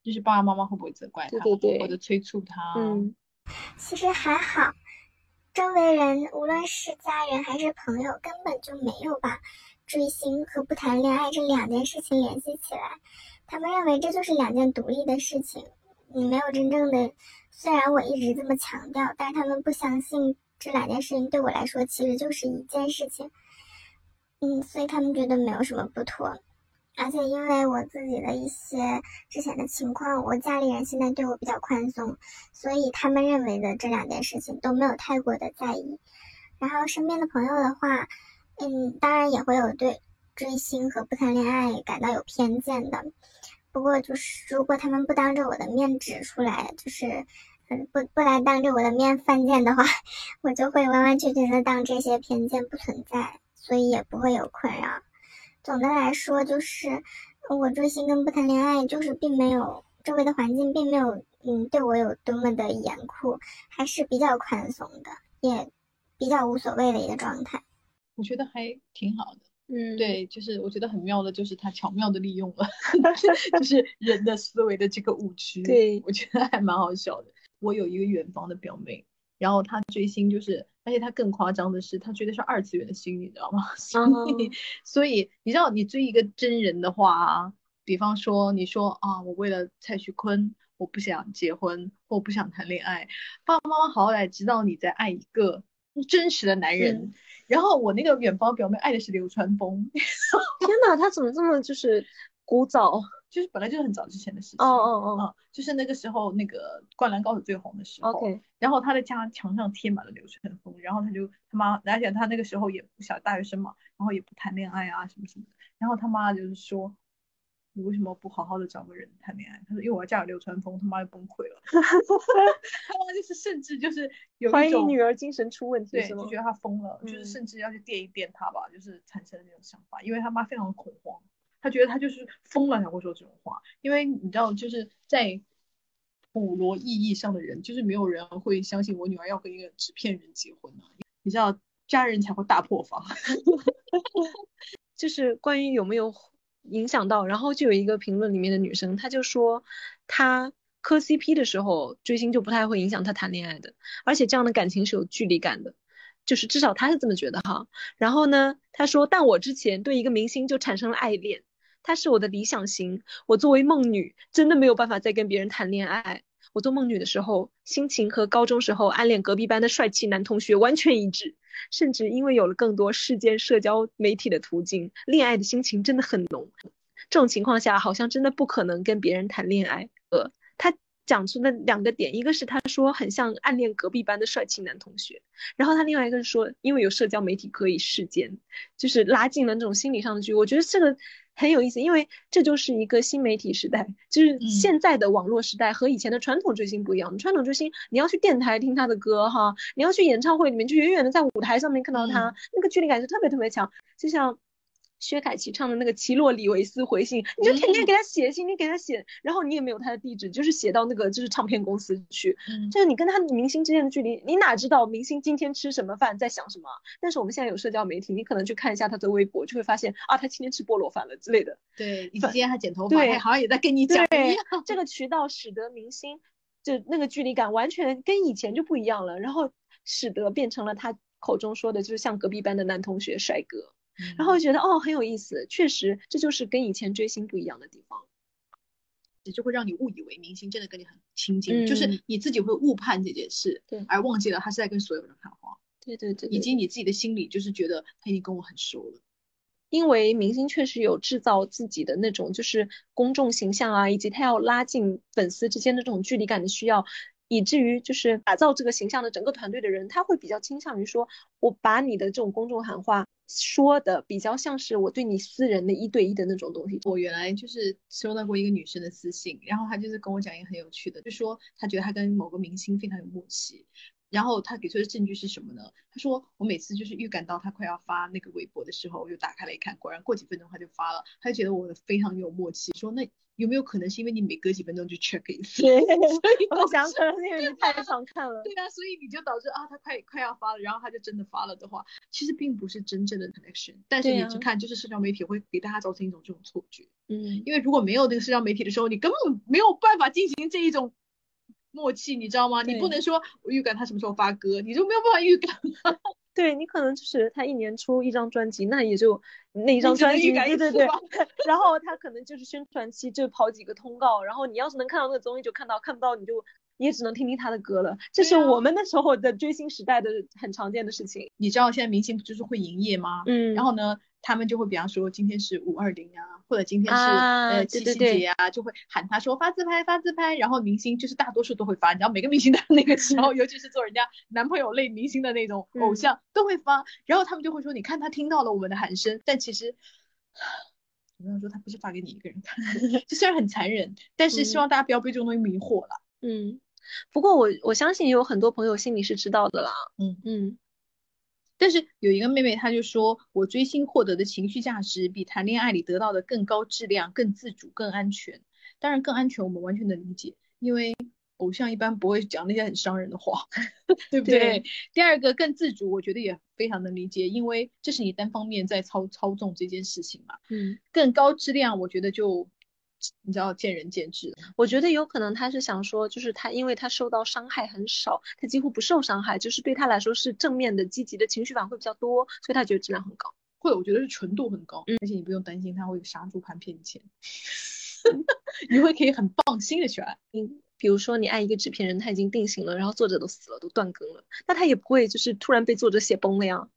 就是爸爸妈妈会不会责怪她，对对对，或者催促她？嗯，其实还好。周围人，无论是家人还是朋友，根本就没有把追星和不谈恋爱这两件事情联系起来。他们认为这就是两件独立的事情。你没有真正的，虽然我一直这么强调，但是他们不相信这两件事情对我来说其实就是一件事情。嗯，所以他们觉得没有什么不妥。而且因为我自己的一些之前的情况，我家里人现在对我比较宽松，所以他们认为的这两件事情都没有太过的在意。然后身边的朋友的话，嗯，当然也会有对追星和不谈恋爱感到有偏见的。不过就是如果他们不当着我的面指出来，就是嗯不不来当着我的面犯贱的话，我就会完完全全的当这些偏见不存在，所以也不会有困扰。总的来说，就是我追星跟不谈恋爱，就是并没有周围的环境并没有嗯对我有多么的严酷，还是比较宽松的，也比较无所谓的一个状态。我觉得还挺好的，嗯，对，就是我觉得很妙的，就是他巧妙的利用了，就是人的思维的这个误区，对我觉得还蛮好笑的。我有一个远方的表妹。然后他追星就是，而且他更夸张的是，他追的是二次元的星，你知道吗？所以你知道，你追一个真人的话，比方说你说啊，我为了蔡徐坤，我不想结婚或不想谈恋爱，爸爸妈妈好歹知道你在爱一个真实的男人。然后我那个远方表妹爱的是流川枫，天哪，他怎么这么就是古早？就是本来就是很早之前的事情，哦哦哦，就是那个时候那个灌篮高手最红的时候，OK，然后他的家墙上贴满了流川枫，然后他就他妈，而且他那个时候也不小大学生嘛，然后也不谈恋爱啊什么什么的，然后他妈就是说，你为什么不好好的找个人谈恋爱？他说因为我要嫁给流川枫，他妈就崩溃了，他妈就是甚至就是有怀疑女儿精神出问题，对，就觉得他疯了，就是甚至要去电一电他吧，就是产生了这种想法，因为他妈非常的恐慌。他觉得他就是疯了才会说这种话，因为你知道，就是在普罗意义上的人，就是没有人会相信我女儿要跟一个纸片人结婚啊。你知道，家人才会大破防。就是关于有没有影响到，然后就有一个评论里面的女生，她就说她磕 CP 的时候追星就不太会影响她谈恋爱的，而且这样的感情是有距离感的。就是至少他是这么觉得哈。然后呢，他说，但我之前对一个明星就产生了爱恋，他是我的理想型。我作为梦女，真的没有办法再跟别人谈恋爱。我做梦女的时候，心情和高中时候暗恋隔壁班的帅气男同学完全一致，甚至因为有了更多世间社交媒体的途径，恋爱的心情真的很浓。这种情况下，好像真的不可能跟别人谈恋爱。呃，他讲出的两个点，一个是他说很像暗恋隔壁班的帅气男同学，然后他另外一个是说，因为有社交媒体可以世间，就是拉近了那种心理上的距离。我觉得这个。很有意思，因为这就是一个新媒体时代，就是现在的网络时代和以前的传统追星不一样。传统追星，你要去电台听他的歌哈，你要去演唱会里面，就远远的在舞台上面看到他，那个距离感是特别特别强，就像。薛凯琪唱的那个《奇洛里维斯回信》，你就天天给他写信，你给他写，然后你也没有他的地址，就是写到那个就是唱片公司去，就是你跟他明星之间的距离，你哪知道明星今天吃什么饭，在想什么？但是我们现在有社交媒体，你可能去看一下他的微博，就会发现啊，他今天吃菠萝饭了之类的。对，你今天还剪头发，他好像也在跟你讲一样。这个渠道使得明星就那个距离感完全跟以前就不一样了，然后使得变成了他口中说的，就是像隔壁班的男同学帅哥。然后觉得哦很有意思，确实这就是跟以前追星不一样的地方，就会让你误以为明星真的跟你很亲近，就是你自己会误判这件事，对，而忘记了他是在跟所有人谈话，对对对，以及。你自己的心里就是觉得他已经跟我很熟了，因为明星确实有制造自己的那种就是公众形象啊，以及他要拉近粉丝之间的这种距离感的需要。以至于就是打造这个形象的整个团队的人，他会比较倾向于说，我把你的这种公众喊话说的比较像是我对你私人的一对一的那种东西。我原来就是收到过一个女生的私信，然后她就是跟我讲一个很有趣的，就说她觉得她跟某个明星非常有默契。然后他给出的证据是什么呢？他说我每次就是预感到他快要发那个微博的时候，我就打开来一看，果然过几分钟他就发了。他就觉得我的非常有默契，说那有没有可能是因为你每隔几分钟就 check 一次？对，我想可能是因为你太常看了。对啊，所以你就导致啊，他快快要发了，然后他就真的发了的话，其实并不是真正的 connection。但是你去看，就是社交媒体会给大家造成一种这种错觉。嗯，因为如果没有那个社交媒体的时候，你根本没有办法进行这一种。默契，你知道吗？你不能说我预感他什么时候发歌，你就没有办法预感。对你可能就是他一年出一张专辑，那也就那一张专辑，对对对。然后他可能就是宣传期就跑几个通告，然后你要是能看到那个综艺就看到，看不到你就也只能听听他的歌了。这是我们那时候的追星时代的很常见的事情。你知道现在明星不就是会营业吗？嗯，然后呢？他们就会比方说今天是五二零啊，或者今天是呃七夕节啊，就会喊他说发自拍发自拍，然后明星就是大多数都会发，你知道每个明星的那个时候，尤其是做人家男朋友类明星的那种偶像都会发，然后他们就会说你看他听到了我们的喊声，但其实我跟你说他不是发给你一个人看，就虽然很残忍，但是希望大家不要被这种东西迷惑了。嗯，不过我我相信有很多朋友心里是知道的啦。嗯嗯。但是有一个妹妹，她就说我追星获得的情绪价值比谈恋爱里得到的更高质量、更自主、更安全。当然，更安全我们完全能理解，因为偶像一般不会讲那些很伤人的话，对不对？第二个更自主，我觉得也非常能理解，因为这是你单方面在操操纵这件事情嘛。嗯，更高质量，我觉得就。你知道见仁见智，我觉得有可能他是想说，就是他因为他受到伤害很少，他几乎不受伤害，就是对他来说是正面的、积极的情绪反馈比较多，所以他觉得质量很高。会，我觉得是纯度很高，而且你不用担心他会杀猪盘骗你钱，你会可以很放心的去爱。你，比如说你爱一个制片人，他已经定型了，然后作者都死了，都断更了，那他也不会就是突然被作者写崩了呀。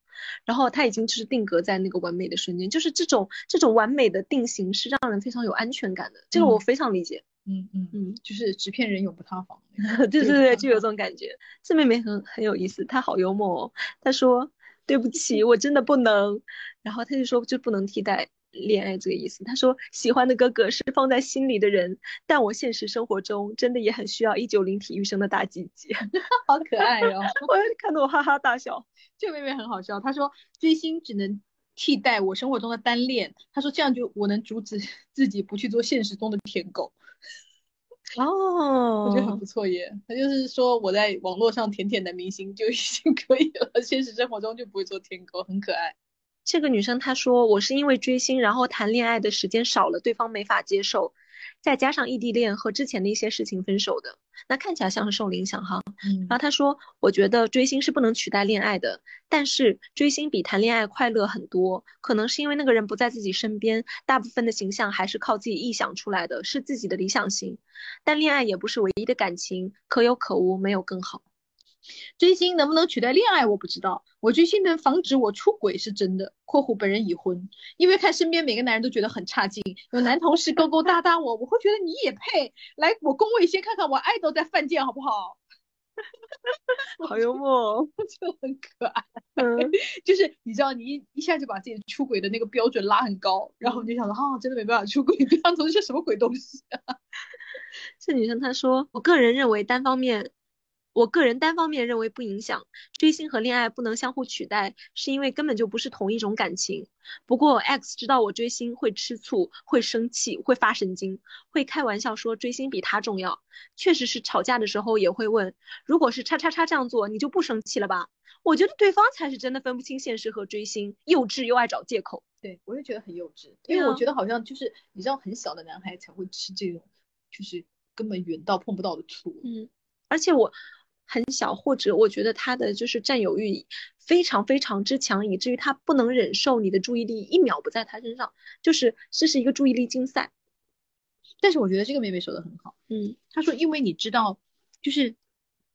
然后他已经就是定格在那个完美的瞬间，就是这种这种完美的定型是让人非常有安全感的，这个我非常理解。嗯嗯嗯，就是纸片人永不塌房。对对对，就有这种感觉。这妹妹很很有意思，她好幽默哦。她说：“对不起，我真的不能。”然后她就说：“就不能替代。”恋爱这个意思，他说喜欢的哥哥是放在心里的人，但我现实生活中真的也很需要一九零体育生的大鸡鸡，好可爱哦！我看得我哈哈大笑。这个妹妹很好笑，她说追星只能替代我生活中的单恋，她说这样就我能阻止自己不去做现实中的舔狗。哦，我觉得很不错耶。他就是说我在网络上舔舔男明星就已经 可以了，现实生活中就不会做舔狗，很可爱。这个女生她说，我是因为追星，然后谈恋爱的时间少了，对方没法接受，再加上异地恋和之前的一些事情分手的。那看起来像是受了影响哈。嗯然后她说，我觉得追星是不能取代恋爱的，但是追星比谈恋爱快乐很多，可能是因为那个人不在自己身边，大部分的形象还是靠自己臆想出来的，是自己的理想型。但恋爱也不是唯一的感情，可有可无，没有更好。追星能不能取代恋爱，我不知道。我追星能防止我出轨是真的。（括弧本人已婚，因为看身边每个男人都觉得很差劲，有男同事勾勾搭搭我，我会觉得你也配来我工位先看看我爱豆在犯贱好不好？好幽默哦，就很可爱。嗯，就是你知道，你一一下就把自己出轨的那个标准拉很高，然后你就想说啊，真的没办法出轨，这样子是什么鬼东西啊？这女生她说，我个人认为单方面。我个人单方面认为不影响，追星和恋爱不能相互取代，是因为根本就不是同一种感情。不过 X 知道我追星会吃醋、会生气、会发神经，会开玩笑说追星比他重要。确实是吵架的时候也会问，如果是叉叉叉这样做，你就不生气了吧？我觉得对方才是真的分不清现实和追星，幼稚又爱找借口。对我也觉得很幼稚，因为我觉得好像就是你知道，很小的男孩才会吃这种，就是根本远到碰不到的醋。嗯，而且我。很小，或者我觉得他的就是占有欲非常非常之强，以至于他不能忍受你的注意力一秒不在他身上，就是这是一个注意力竞赛。但是我觉得这个妹妹说的很好，嗯，她说因为你知道，就是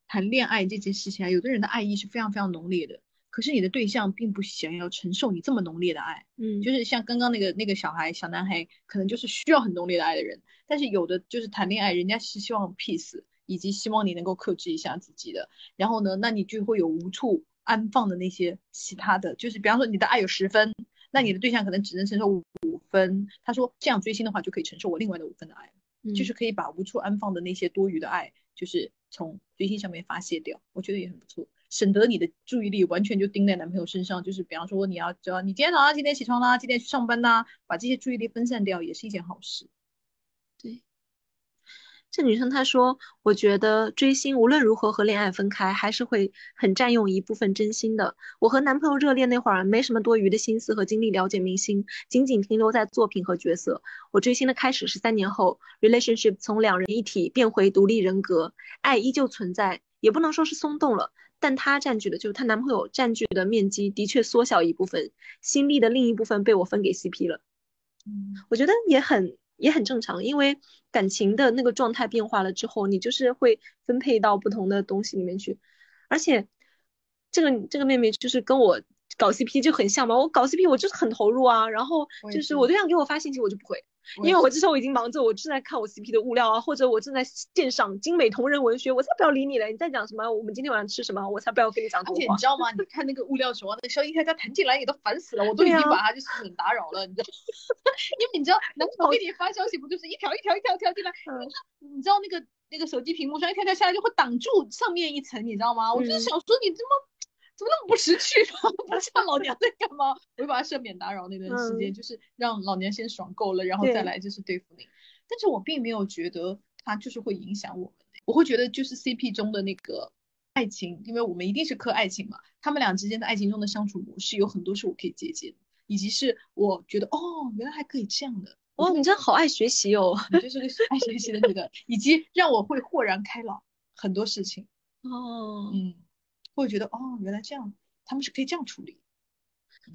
谈恋爱这件事情啊，有的人的爱意是非常非常浓烈的，可是你的对象并不想要承受你这么浓烈的爱，嗯，就是像刚刚那个那个小孩小男孩，可能就是需要很浓烈的爱的人，但是有的就是谈恋爱，人家是希望 peace。以及希望你能够克制一下自己的，然后呢，那你就会有无处安放的那些其他的，就是比方说你的爱有十分，那你的对象可能只能承受五分。他说这样追星的话就可以承受我另外的五分的爱，嗯、就是可以把无处安放的那些多余的爱，就是从追星上面发泄掉，我觉得也很不错，省得你的注意力完全就盯在男朋友身上。就是比方说你要知道你今天早上几点起床啦，几点去上班啦，把这些注意力分散掉也是一件好事。对。这女生她说：“我觉得追星无论如何和恋爱分开，还是会很占用一部分真心的。我和男朋友热恋那会儿，没什么多余的心思和精力了解明星，仅仅停留在作品和角色。我追星的开始是三年后，relationship 从两人一体变回独立人格，爱依旧存在，也不能说是松动了，但她占据的就是她男朋友占据的面积的确缩小一部分，心力的另一部分被我分给 CP 了。嗯，我觉得也很。”也很正常，因为感情的那个状态变化了之后，你就是会分配到不同的东西里面去。而且，这个这个妹妹就是跟我搞 CP 就很像嘛，我搞 CP 我就是很投入啊，然后就是我对象给我发信息我就不回，因为我这时候已经忙着，我正在看我 CP 的物料啊，或者我正在鉴赏精美同人文学，我才不要理你嘞！你在讲什么？我们今天晚上吃什么？我才不要跟你讲。而且你知道吗？你看那个物料的时候，那个消音他家弹进来也都烦死了，我都已经把他就是很打扰了，你知道？因为你知道，男朋友给你发消息不就是一条一条一条一条进来？你知道那个那个手机屏幕上一条条下来就会挡住上面一层，你知道吗？我就是想说你这么。怎么那么不识趣啊？不知道老娘在干嘛？我就把他赦免打扰那段时间，嗯、就是让老娘先爽够了，然后再来就是对付你。但是我并没有觉得他就是会影响我们，我会觉得就是 CP 中的那个爱情，因为我们一定是磕爱情嘛，他们俩之间的爱情中的相处模式有很多是我可以借鉴的，以及是我觉得哦，原来还可以这样的。哦，你真好爱学习哦，你就是个爱学习的女的，以及让我会豁然开朗很多事情。哦，嗯。会觉得哦，原来这样，他们是可以这样处理。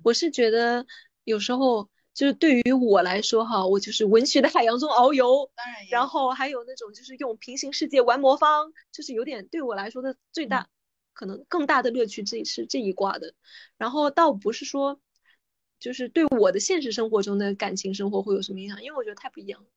我是觉得有时候就是对于我来说哈，我就是文学的海洋中遨游，当然，然后还有那种就是用平行世界玩魔方，就是有点对我来说的最大、嗯、可能更大的乐趣，这是这一挂的。然后倒不是说就是对我的现实生活中的感情生活会有什么影响，因为我觉得太不一样了，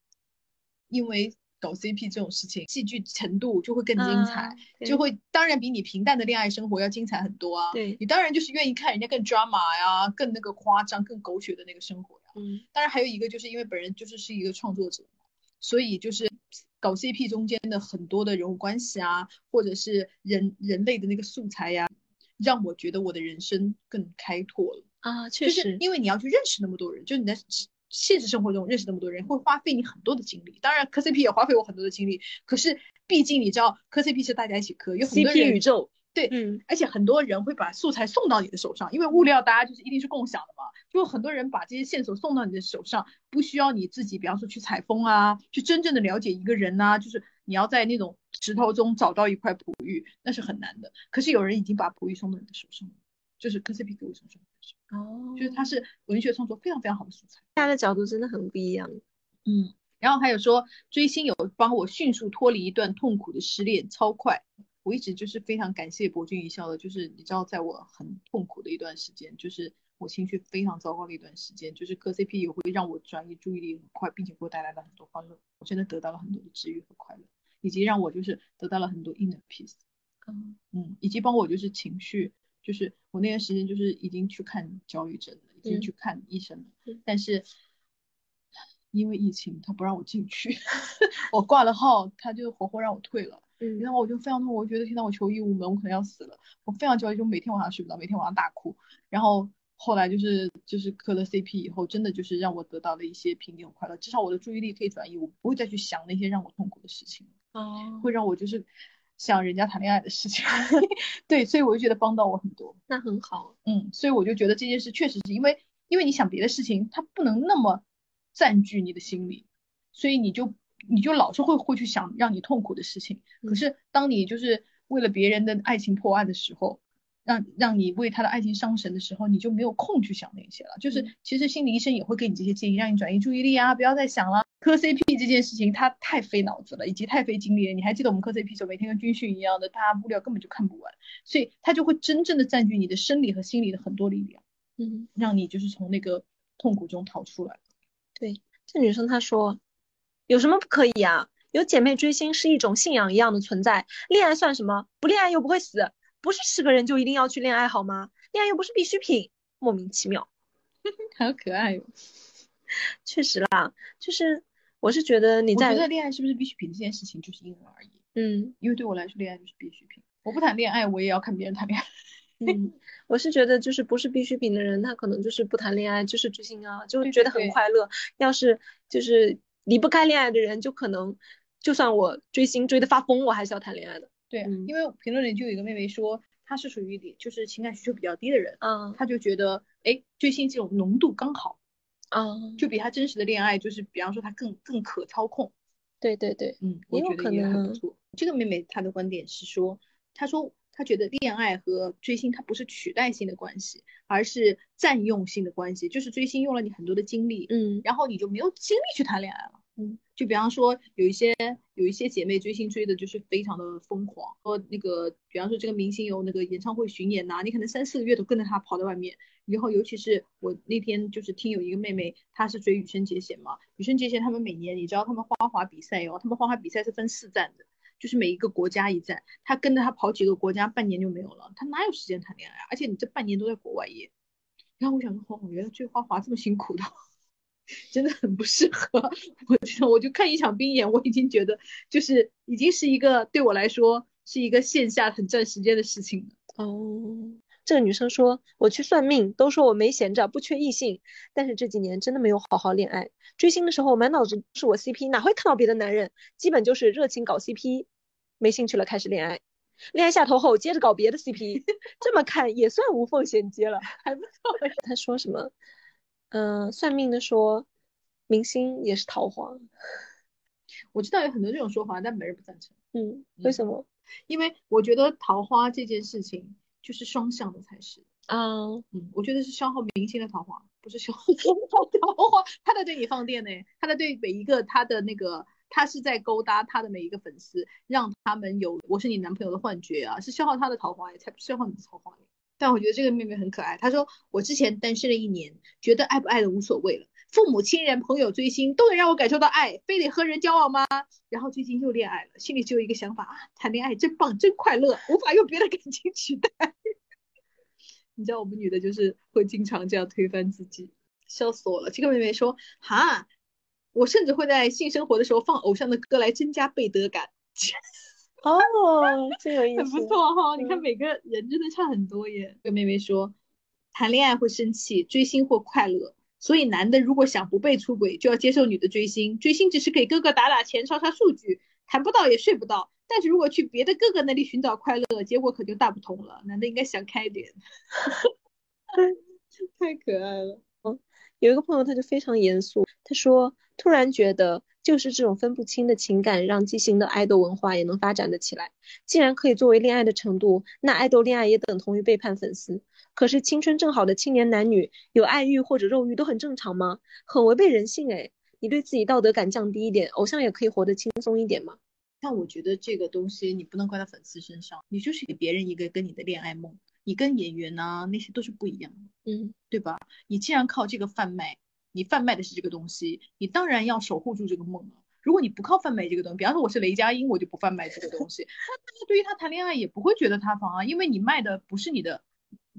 因为。搞 CP 这种事情，戏剧程度就会更精彩，啊、就会当然比你平淡的恋爱生活要精彩很多啊。对你当然就是愿意看人家更 drama 呀，更那个夸张、更狗血的那个生活呀。嗯，当然还有一个就是因为本人就是是一个创作者，所以就是搞 CP 中间的很多的人物关系啊，或者是人人类的那个素材呀，让我觉得我的人生更开拓了啊。确实，就是因为你要去认识那么多人，就是你在。现实生活中认识那么多人，会花费你很多的精力。当然，磕 CP 也花费我很多的精力。可是，毕竟你知道，磕 CP 是大家一起磕，有很多人 CP 宇宙。对，嗯，而且很多人会把素材送到你的手上，因为物料大家就是一定是共享的嘛。就很多人把这些线索送到你的手上，不需要你自己，比方说去采风啊，去真正的了解一个人呐、啊，就是你要在那种石头中找到一块璞玉，那是很难的。可是有人已经把璞玉送到你的手上了，就是科 CP 给我送上的时候，哦，就是它是文学创作非常非常好的素材。大家的角度真的很不一样。嗯，然后还有说追星有帮我迅速脱离一段痛苦的失恋，超快。我一直就是非常感谢博君一笑的，就是你知道，在我很痛苦的一段时间，就是我情绪非常糟糕的一段时间，就是磕 CP 也会让我转移注意力很快，并且给我带来了很多欢乐。我真的得到了很多的治愈和快乐，以及让我就是得到了很多 inner peace。嗯嗯，以及帮我就是情绪，就是我那段时间就是已经去看焦虑症了，已经嗯。去看医生了，嗯。但是因为疫情他不让我进去，我挂了号，他就活活让我退了。嗯。然后我就非常痛，我觉得天呐，我求医无门，我可能要死了，我非常焦虑，就每天晚上睡不着，每天晚上大哭。然后后来就是就是磕了 CP 以后，真的就是让我得到了一些平静和快乐，至少我的注意力可以转移，我不会再去想那些让我痛苦的事情，哦，会让我就是想人家谈恋爱的事情。对，所以我就觉得帮到我很多。那很好。嗯，所以我就觉得这件事确实是因为，因为你想别的事情，它不能那么占据你的心里，所以你就你就老是会会去想让你痛苦的事情。可嗯是当你就是为了别人的爱情破案的时候，让让你为他的爱情伤神的时候，你就没有空去想那些了。就是嗯其实心理医生也会给你这些建议，让你转移注意力啊，不要再想了。磕 CP 这件事情它太费脑子了，以及太费精力了。你还记得我们磕 CP 时候每天跟军训一样的，大家物料根本就看不完，所以它就会真正的占据你的生理和心理的很多力量。嗯，让你就是从那个痛苦中逃出来。对这女生她说，有什么不可以啊？有姐妹追星是一种信仰一样的存在，恋爱算什么？不恋爱又不会死，不是是个人就一定要去恋爱好吗？恋爱又不是必需品，莫名其妙。好可爱哟、确实啦，就是我是觉得你在我觉得恋爱是不是必需品这件事情就是因人而异，嗯因为对我来说，恋爱就是必需品。我不谈恋爱，我也要看别人谈恋爱。嗯，我是觉得就是不是必需品的人，他可能就是不谈恋爱，就是追星啊，就对觉得很快乐。要是就是离不开恋爱的人，就可能就算我追星追的发疯，我还是要谈恋爱的。对，嗯因为评论里就有一个妹妹说，她是属于一就是情感需求比较低的人，嗯她就觉得，哎，追星这种浓度刚好，嗯，就比她真实的恋爱，就是比方说她更更可操控。对对对，嗯，我也有可觉得也很不错。这个妹妹她的观点是说，她说她觉得恋爱和追星它不是取代性的关系，而是占用性的关系，就是追星用了你很多的精力，嗯然后你就没有精力去谈恋爱了。嗯，就比方说有一些有一些姐妹追星追的就是非常的疯狂，说那个比方说这个明星有那个演唱会巡演呐、你可能三四个月都跟着他跑在外面。然后尤其是我那天就是听有一个妹妹，她是追羽生结弦嘛，羽生结弦他们每年你知道他们花滑比赛哦，他们花滑比赛是分四站的。就是每一个国家一站，他跟着他跑几个国家，半年就没有了，他哪有时间谈恋爱啊？而且你这半年都在国外耶。然后我想说，哦，原来追花滑这么辛苦的。真的很不适合。我就我就看一场冰演，我已经觉得就是已经是一个对我来说是一个线下很占时间的事情了。哦。这个女生说：“我去算命，都说我没闲着，不缺异性，但是这几年真的没有好好恋爱。追星的时候满脑子是我 CP，哪会看到别的男人？基本就是热情搞 CP，没兴趣了开始恋爱，恋爱下头后接着搞别的 CP，这么看也算无缝衔接了，还不错。”他说什么？嗯、算命的说明星也是桃花。我知道有很多这种说法，但没人不赞成，嗯，为什么？因为我觉得桃花这件事情就是双向的才是。嗯，嗯，我觉得是消耗明星的桃花，不是消耗 桃花。他在对你放电呢，他在对每一个他的那个，他是在勾搭他的每一个粉丝，让他们有我是你男朋友的幻觉啊，是消耗他的桃花才不是消耗你的桃花但我觉得这个妹妹很可爱，她说我之前单身了一年，觉得爱不爱的无所谓了，父母亲人朋友追星都能让我感受到爱，非得和人交往吗？然后最近又恋爱了，心里只有一个想法啊，谈恋爱真棒，真快乐，无法用别的感情取代。你知道我们女的就是会经常这样推翻自己，笑死我了。这个妹妹说哈，我甚至会在性生活的时候放偶像的歌来增加背德感，哦，真有意思很思。不错哈、你看嗯每个人真的差很多耶。这个妹妹说，谈恋爱会生气，追星或快乐。所以男的如果想不被出轨，就要接受女的追星。追星只是给哥哥打打钱、刷刷数据，谈不到也睡不到。但是如果去别的哥哥那里寻找快乐，结果可就大不同了。男的应该想开点。太可爱了。有一个朋友他就非常严肃，他说突然觉得就是这种分不清的情感，让畸形的爱豆文化也能发展得起来。既然可以作为恋爱的程度，那爱豆恋爱也等同于背叛粉丝。可是青春正好的青年男女有爱欲或者肉欲都很正常吗？很违背人性诶。你对自己道德感降低一点，偶像也可以活得轻松一点嘛。但我觉得这个东西你不能怪到粉丝身上，你就是给别人一个跟你的恋爱梦，你跟演员啊那些都是不一样的，嗯，对吧？你既然靠这个贩卖，你贩卖的是这个东西，你当然要守护住这个梦了。如果你不靠贩卖这个东西，比方说我是雷佳音，我就不贩卖这个东西，那大家对于他谈恋爱也不会觉得塌房啊，因为你卖的不是你的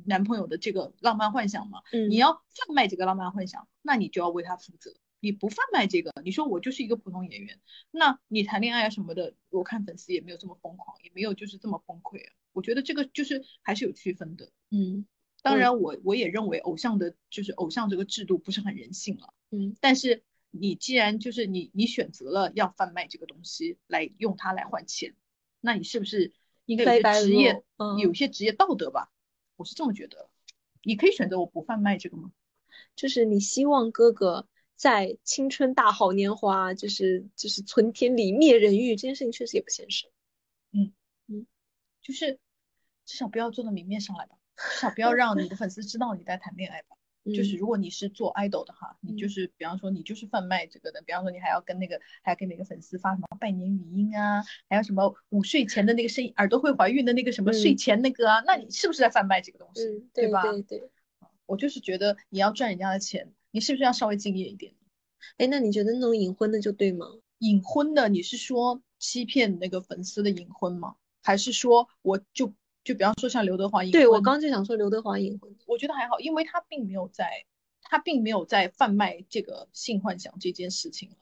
男朋友的这个浪漫幻想嘛，嗯，你要贩卖这个浪漫幻想，那你就要为他负责。你不贩卖这个，你说我就是一个普通演员，那你谈恋爱啊什么的，我看粉丝也没有这么疯狂，也没有就是这么崩溃啊。我觉得这个就是还是有区分的，嗯，当然我我也认为偶像的就是偶像这个制度不是很人性了，嗯，但是你既然就是你你选择了要贩卖这个东西来用它来换钱，那你是不是应该有些职业有些职业道德吧？我是这么觉得，你可以选择我不贩卖这个吗？就是你希望哥哥。在青春大好年华，就是就是存天理灭人欲这件事情确实也不现实。嗯嗯，就是至少不要做到明面上来吧，至少不要让你的粉丝知道你在谈恋爱吧。就是如果你是做 idol 的哈，你就是比方说你就是贩卖这个的，比方说你还要跟那个还要给每个粉丝发什么拜年语音啊，还有什么午睡前的那个声音耳朵会怀孕的那个什么睡前那个啊，那你是不是在贩卖这个东西？对吧？对对，我就是觉得你要赚人家的钱。你是不是要稍微敬业一点？哎，那你觉得那种隐婚的就对吗？隐婚的，你是说欺骗那个粉丝的隐婚吗？还是说我就就比方说像刘德华隐婚？对我刚就想说刘德华隐婚，我觉得还好，因为他并没有在，他并没有在贩卖这个性幻想这件事情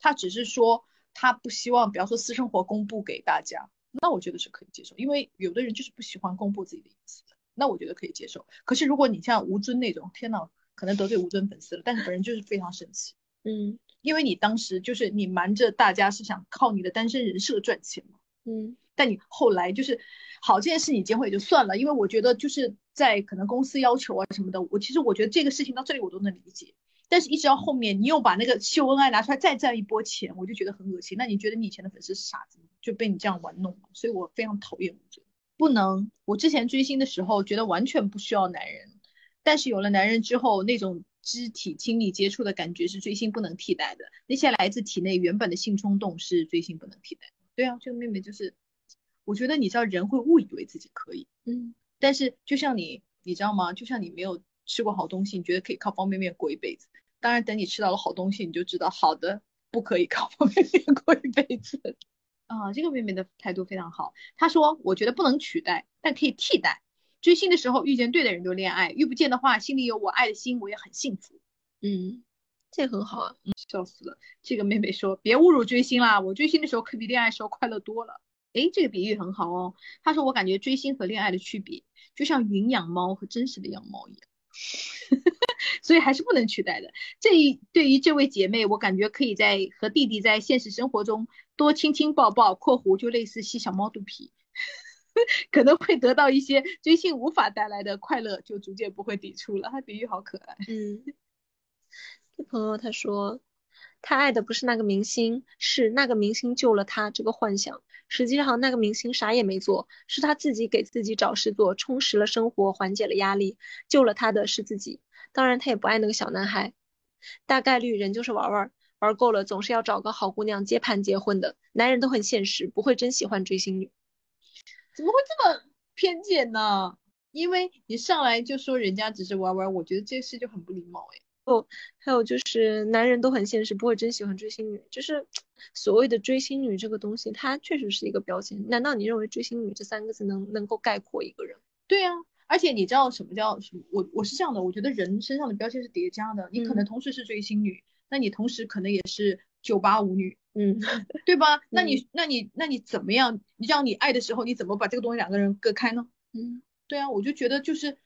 他只是说他不希望，比方说私生活公布给大家，那我觉得是可以接受，因为有的人就是不喜欢公布自己的隐私，那我觉得可以接受。可是如果你像吴尊那种，天呐！可能得罪吴尊粉丝了，但是本人就是非常生气，嗯，因为你当时就是你瞒着大家是想靠你的单身人设赚钱嘛，嗯，但你后来就是好这件事你结婚也就算了，因为我觉得就是在可能公司要求啊什么的，我其实我觉得这个事情到这里我都能理解，但是一直到后面你又把那个秀恩爱拿出来再赚一波钱，我就觉得很恶心。那你觉得你以前的粉丝是傻子吗？就被你这样玩弄了，所以我非常讨厌吴尊。不能，我之前追星的时候觉得完全不需要男人。但是有了男人之后，那种肢体亲密接触的感觉是追星不能替代的。那些来自体内原本的性冲动是追星不能替代的。对啊，这个妹妹就是，我觉得你知道人会误以为自己可以，嗯，但是就像你，你知道吗？就像你没有吃过好东西，你觉得可以靠方便面过一辈子。当然，等你吃到了好东西，你就知道好的不可以靠方便面过一辈子。啊，这个妹妹的态度非常好。她说：“我觉得不能取代，但可以替代。”追星的时候遇见对的人就恋爱，遇不见的话，心里有我爱的心，我也很幸福。嗯，这很好啊。嗯，笑死了。这个妹妹说，别侮辱追星啦，我追星的时候可比恋爱时候快乐多了。诶，这个比喻很好哦。他说，我感觉追星和恋爱的区别，就像云养猫和真实的养猫一样，所以还是不能取代的。这一对于这位姐妹，我感觉可以在和弟弟在现实生活中多亲亲抱抱（括弧就类似吸小猫肚皮）。可能会得到一些追星无法带来的快乐，就逐渐不会抵触了。他比喻好可爱。嗯，这朋友他说，他爱的不是那个明星，是那个明星救了他这个幻想。实际上那个明星啥也没做，是他自己给自己找事做，充实了生活，缓解了压力，救了他的是自己。当然他也不爱那个小男孩。大概率人就是玩玩，玩够了总是要找个好姑娘接盘结婚的。男人都很现实，不会真喜欢追星女。怎么会这么偏见呢？因为你上来就说人家只是玩玩，我觉得这事就很不礼貌哎。哦，还有就是男人都很现实，不会真喜欢追星女。就是所谓的追星女这个东西，它确实是一个标签。难道你认为追星女这三个字能能够概括一个人？对呀，而且你知道什么叫什么？我我是这样的，我觉得人身上的标签是叠加的。你可能同时是追星女，那你同时可能也是九八五女。嗯，对吧？那你那你那你怎么样？你让你爱的时候，你怎么把这个东西两个人隔开呢？嗯，对啊，我就觉得就是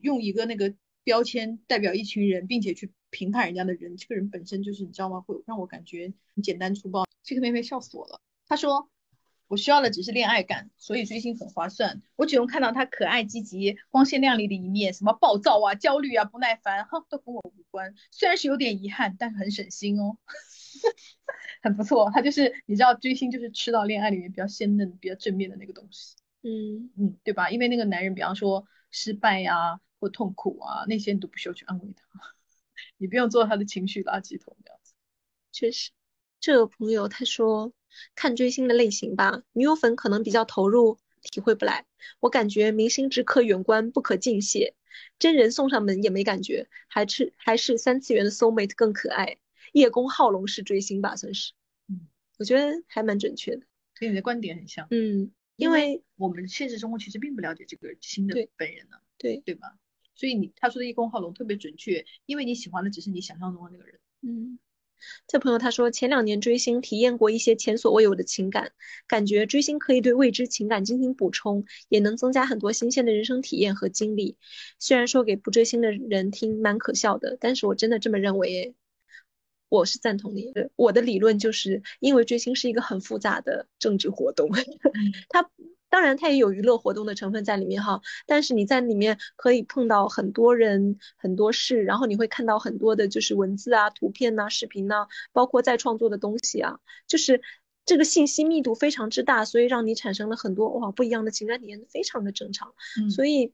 用一个那个标签代表一群人，并且去评判人家的人，这个人本身就是你知道吗？会让我感觉很简单粗暴。这个妹妹笑死我了。她说我需要的只是恋爱感，所以追星很划算。我只用看到他可爱、积极、光鲜亮丽的一面，什么暴躁啊、焦虑啊、不耐烦，哈，都跟我无关。虽然是有点遗憾，但是很省心哦。很不错。他就是你知道追星就是吃到恋爱里面比较鲜嫩、比较正面的那个东西，嗯嗯，对吧？因为那个男人，比方说失败呀、或痛苦啊，那些你都不需要去安慰他，你不用做他的情绪垃圾桶这样子。确实，这个朋友他说看追星的类型吧，女友粉可能比较投入，体会不来。我感觉明星只可远观，不可近亵。真人送上门也没感觉，还是还是三次元的 soul mate 更可爱。叶公好龙式追星吧，算是，嗯，我觉得还蛮准确的。跟你的观点很像，嗯，因因为我们现实生活其实并不了解这个新的本人呢、对，对吧？所以你他说的叶公好龙特别准确，因为你喜欢的只是你想象中的那个人。嗯，这朋友他说前两年追星体验过一些前所未有的情感，感觉追星可以对未知情感进行补充，也能增加很多新鲜的人生体验和经历。虽然说给不追星的人听蛮可笑的，但是我真的这么认为耶。我是赞同你的。我的理论就是因为追星是一个很复杂的政治活动，它当然它也有娱乐活动的成分在里面哈，但是你在里面可以碰到很多人、很多事，然后你会看到很多的就是文字啊、图片呐、视频呐、包括再创作的东西啊，就是这个信息密度非常之大，所以让你产生了很多哇不一样的情感体验，非常的正常。嗯所以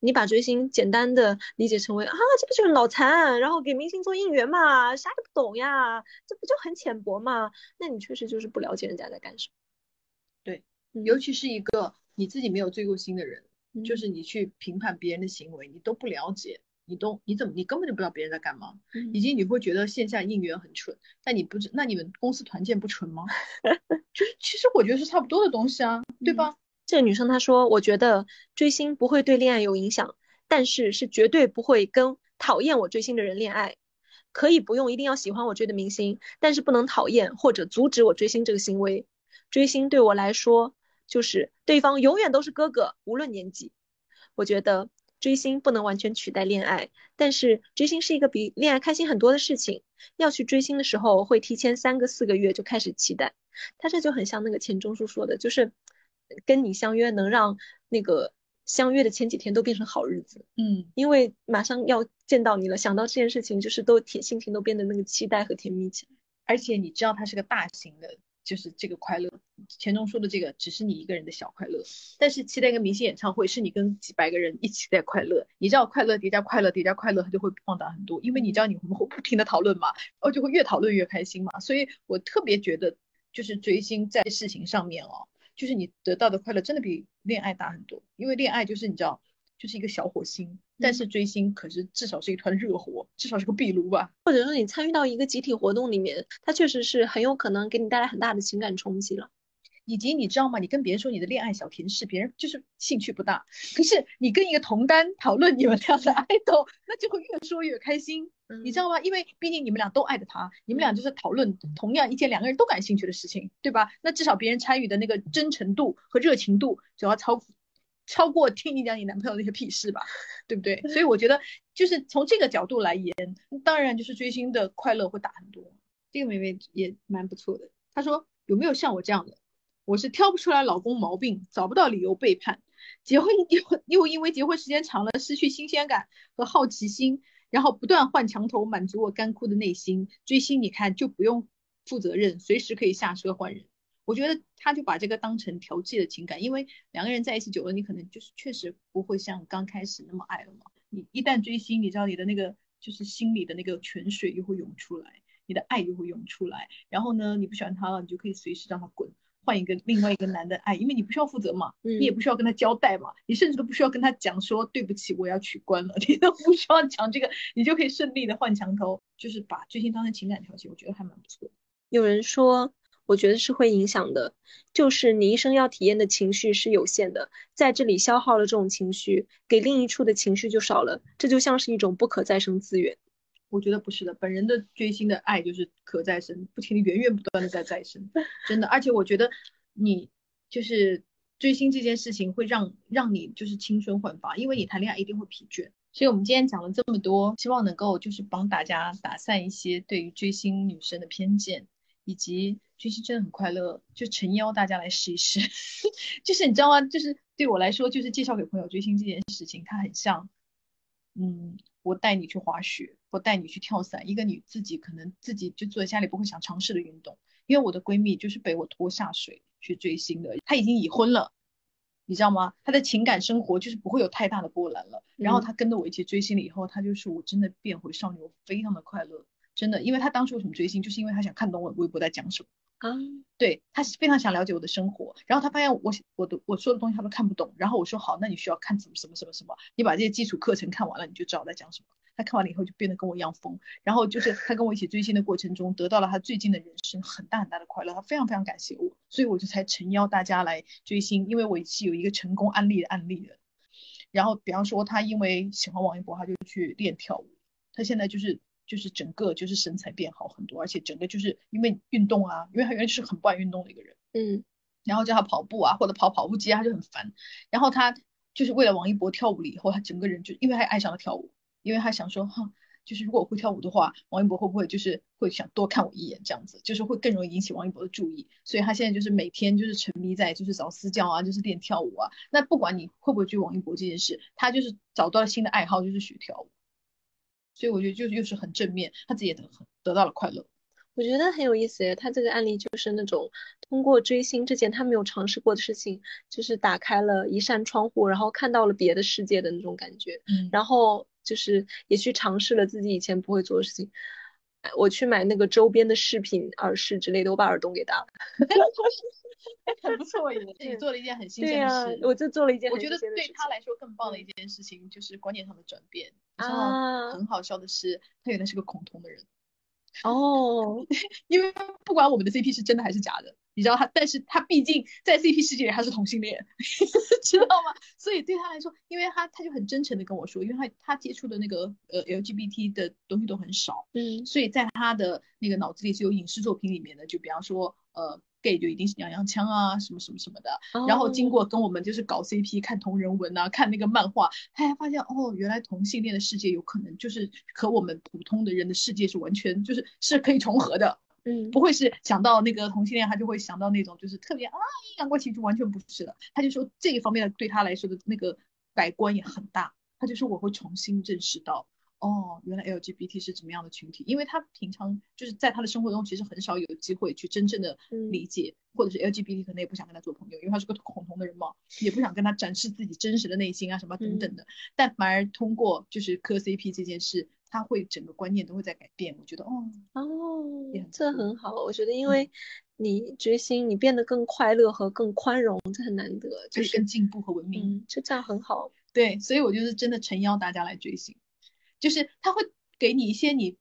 你把追星简单的理解成为啊，这不就是脑残，然后给明星做应援嘛，啥也不懂呀，这不就很浅薄嘛？那你确实就是不了解人家在干什么。尤其是一个你自己没有追过星的人，就嗯是你去评判别人的行为，你都不了解，你都你怎么你根本就不知道别人在干嘛，以嗯及你会觉得线下应援很蠢，但你不知那你们公司团建不蠢吗？就是其实我觉得是差不多的东西啊，对嗯吧？这个女生她说，我觉得追星不会对恋爱有影响，但是是绝对不会跟讨厌我追星的人恋爱。可以不用一定要喜欢我追的明星，但是不能讨厌或者阻止我追星这个行为。追星对我来说，就是对方永远都是哥哥，无论年纪。我觉得追星不能完全取代恋爱，但是追星是一个比恋爱开心很多的事情。要去追星的时候，会提前三个四个月就开始期待。他这就很像那个钱钟书说的，就是跟你相约能让那个相约的前几天都变成好日子，嗯，因为马上要见到你了，想到这件事情，就是都甜心情都变得那个期待和甜蜜起来。而且你知道他是个大型的，就是这个快乐。钱钟书的这个只是你一个人的小快乐，但是期待一个明星演唱会是你跟几百个人一起在快乐。你知道快乐叠加快乐叠加快乐，它就会放大很多，因为你知道你们会不停的讨论嘛，然后就会越讨论越开心嘛。所以我特别觉得，就是追星在事情上面哦，就是你得到的快乐真的比恋爱大很多，因为恋爱就是你知道。就是一个小火星，但是追星可是至少是一团热火，至少是个壁炉吧。或者说你参与到一个集体活动里面，它确实是很有可能给你带来很大的情感冲击了。以及你知道吗？你跟别人说你的恋爱小甜事，别人就是兴趣不大。可是你跟一个同单讨论你们俩的爱豆，那就会越说越开心，你知道吗？因为毕竟你们俩都爱着他，你们俩就是讨论同样一件两个人都感兴趣的事情，对吧？那至少别人参与的那个真诚度和热情度就要超超过听你讲你男朋友那些屁事吧，对不对？所以我觉得就是从这个角度来言，当然就是追星的快乐会大很多。这个妹妹也蛮不错的，她说有没有像我这样的？我是挑不出来老公毛病，找不到理由背叛，结婚又又因为结婚时间长了失去新鲜感和好奇心，然后不断换墙头满足我干枯的内心。追星你看就不用负责任，随时可以下车换人。我觉得他就把这个当成调剂的情感，因为两个人在一起久了，你可能就是确实不会像刚开始那么爱了嘛。你一旦追星，你知道你的那个就是心里的那个泉水又会涌出来，你的爱又会涌出来。然后呢，你不喜欢他了，你就可以随时让他滚，换一个另外一个男的爱，因为你不需要负责嘛，嗯你也不需要跟他交代嘛，你甚至都不需要跟他讲说对不起，我要取关了，你都不需要讲这个，你就可以顺利的换墙头，就是把追星当成情感调剂，我觉得还蛮不错。有人说，我觉得是会影响的，就是你一生要体验的情绪是有限的，在这里消耗了这种情绪，给另一处的情绪就少了，这就像是一种不可再生资源。我觉得不是的，本人的追星的爱就是可再生，不停的源源不断的在再生，真的。而且我觉得你就是追星这件事情会让让你就是青春焕发，因为你谈恋爱一定会疲倦。所以我们今天讲了这么多，希望能够就是帮大家打散一些对于追星女生的偏见，以及追星真的很快乐，就诚邀大家来试一试。就是你知道吗？就是对我来说，就是介绍给朋友追星这件事情，它很像，嗯，我带你去滑雪。我带你去跳伞，一个你自己可能自己就坐在家里不会想尝试的运动。因为我的闺蜜就是被我拖下水去追星的，她已经已婚了，你知道吗？她的情感生活就是不会有太大的波澜了。然后她跟着我一起追星了以后，她就说我真的变回少女，我非常的快乐，真的。因为他当初为什么追星，就是因为他想看懂我微博在讲什么啊，对，他是非常想了解我的生活。然后他发现我我的我说的东西他都看不懂，然后我说好，那你需要看什么什么什么什么，你把这些基础课程看完了，你就知道我在讲什么。他看完了以后就变得跟我一样疯，然后就是他跟我一起追星的过程中得到了他最近的人生很大很大的快乐，他非常非常感谢我，所以我就才诚邀大家来追星，因为我是有一个成功案例的案例的。然后比方说他因为喜欢王一博，他就去练跳舞，他现在就是就是整个就是身材变好很多，而且整个就是因为运动啊，因为他原来就是很不爱运动的一个人，嗯，然后叫他跑步啊或者跑跑步机啊，他就很烦，然后他就是为了王一博跳舞了以后，他整个人就因为他爱上了跳舞。因为他想说，哈，就是如果我会跳舞的话，王一博会不会就是会想多看我一眼这样子，就是会更容易引起王一博的注意。所以他现在就是每天就是沉迷在就是找私教啊，就是练跳舞啊。那不管你会不会追王一博这件事，他就是找到了新的爱好，就是学跳舞。所以我觉得就是又是很正面，他自己也得很得到了快乐。我觉得很有意思诶，他这个案例就是那种通过追星这件他没有尝试过的事情，就是打开了一扇窗户，然后看到了别的世界的那种感觉。嗯，然后就是也去尝试了自己以前不会做的事情。我去买那个周边的饰品、耳饰之类的，我把耳洞给他。很不错耶，你做了一件很新鲜的事。我就做了一件。我觉得对他来说更棒的一件事情就是观念上的转变。啊，很好笑的是，他原来是个恐同的人。哦，因为不管我们的 CP 是真的还是假的，你知道他，但是他毕竟在 CP 世界里他是同性恋，知道吗？所以对他来说，因为他他就很真诚的跟我说，因为他他接触的那个呃 LGBT 的东西都很少，嗯，所以在他的那个脑子里是有影视作品里面的，就比方说呃。Gay 就一定是娘娘腔啊，什么什么什么的。然后经过跟我们就是搞 CP、看同人文啊，看那个漫画，他还发现哦，原来同性恋的世界有可能就是和我们普通的人的世界是完全就是是可以重合的。嗯，不会是想到那个同性恋，他就会想到那种就是特别啊阴阳怪气，就，完全不是的。他就说这一方面的对他来说的那个改观也很大。他就说我会重新认识到。哦，原来 LGBT 是怎么样的群体？因为他平常就是在他的生活中，其实很少有机会去真正的理解，或者是 LGBT 可能也不想跟他做朋友，因为他是个恐同的人嘛，也不想跟他展示自己真实的内心啊什么等等的。但反而通过就是磕 CP 这件事，他会整个观念都会在改变。我觉得哦哦，这很好。我觉得因为你追星，你变得更快乐和更宽容，这很难得，就是更进步和文明，就这样很好。对，所以我就是真的诚邀大家来追星。就是他会给你一些你，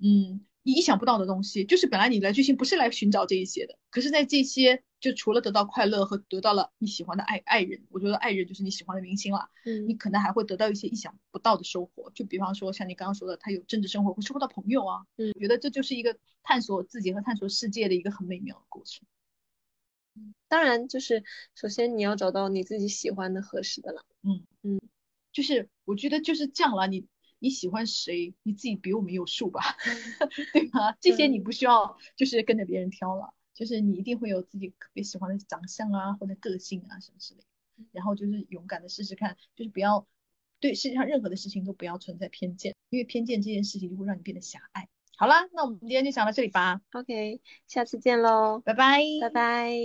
嗯，你意想不到的东西。就是本来你来追星不是来寻找这一些的，可是，在这些就除了得到快乐和得到了你喜欢的爱爱人，我觉得爱人就是你喜欢的明星了。嗯，你可能还会得到一些意想不到的收获。就比方说像你刚刚说的，他有政治生活，会收获到朋友啊。嗯，我觉得这就是一个探索自己和探索世界的一个很美妙的过程。当然，就是首先你要找到你自己喜欢的、合适的了。嗯嗯，就是我觉得就是这样了，你。你喜欢谁，你自己比我们有数吧，对吧？这些你不需要，就是跟着别人挑了，就是你一定会有自己特别喜欢的长相啊，或者个性啊什么之类的。然后就是勇敢的试试看，就是不要对世界上任何的事情都不要存在偏见，因为偏见这件事情就会让你变得狭隘。好啦，那我们今天就讲到这里吧。OK，下次见喽，拜拜，拜拜。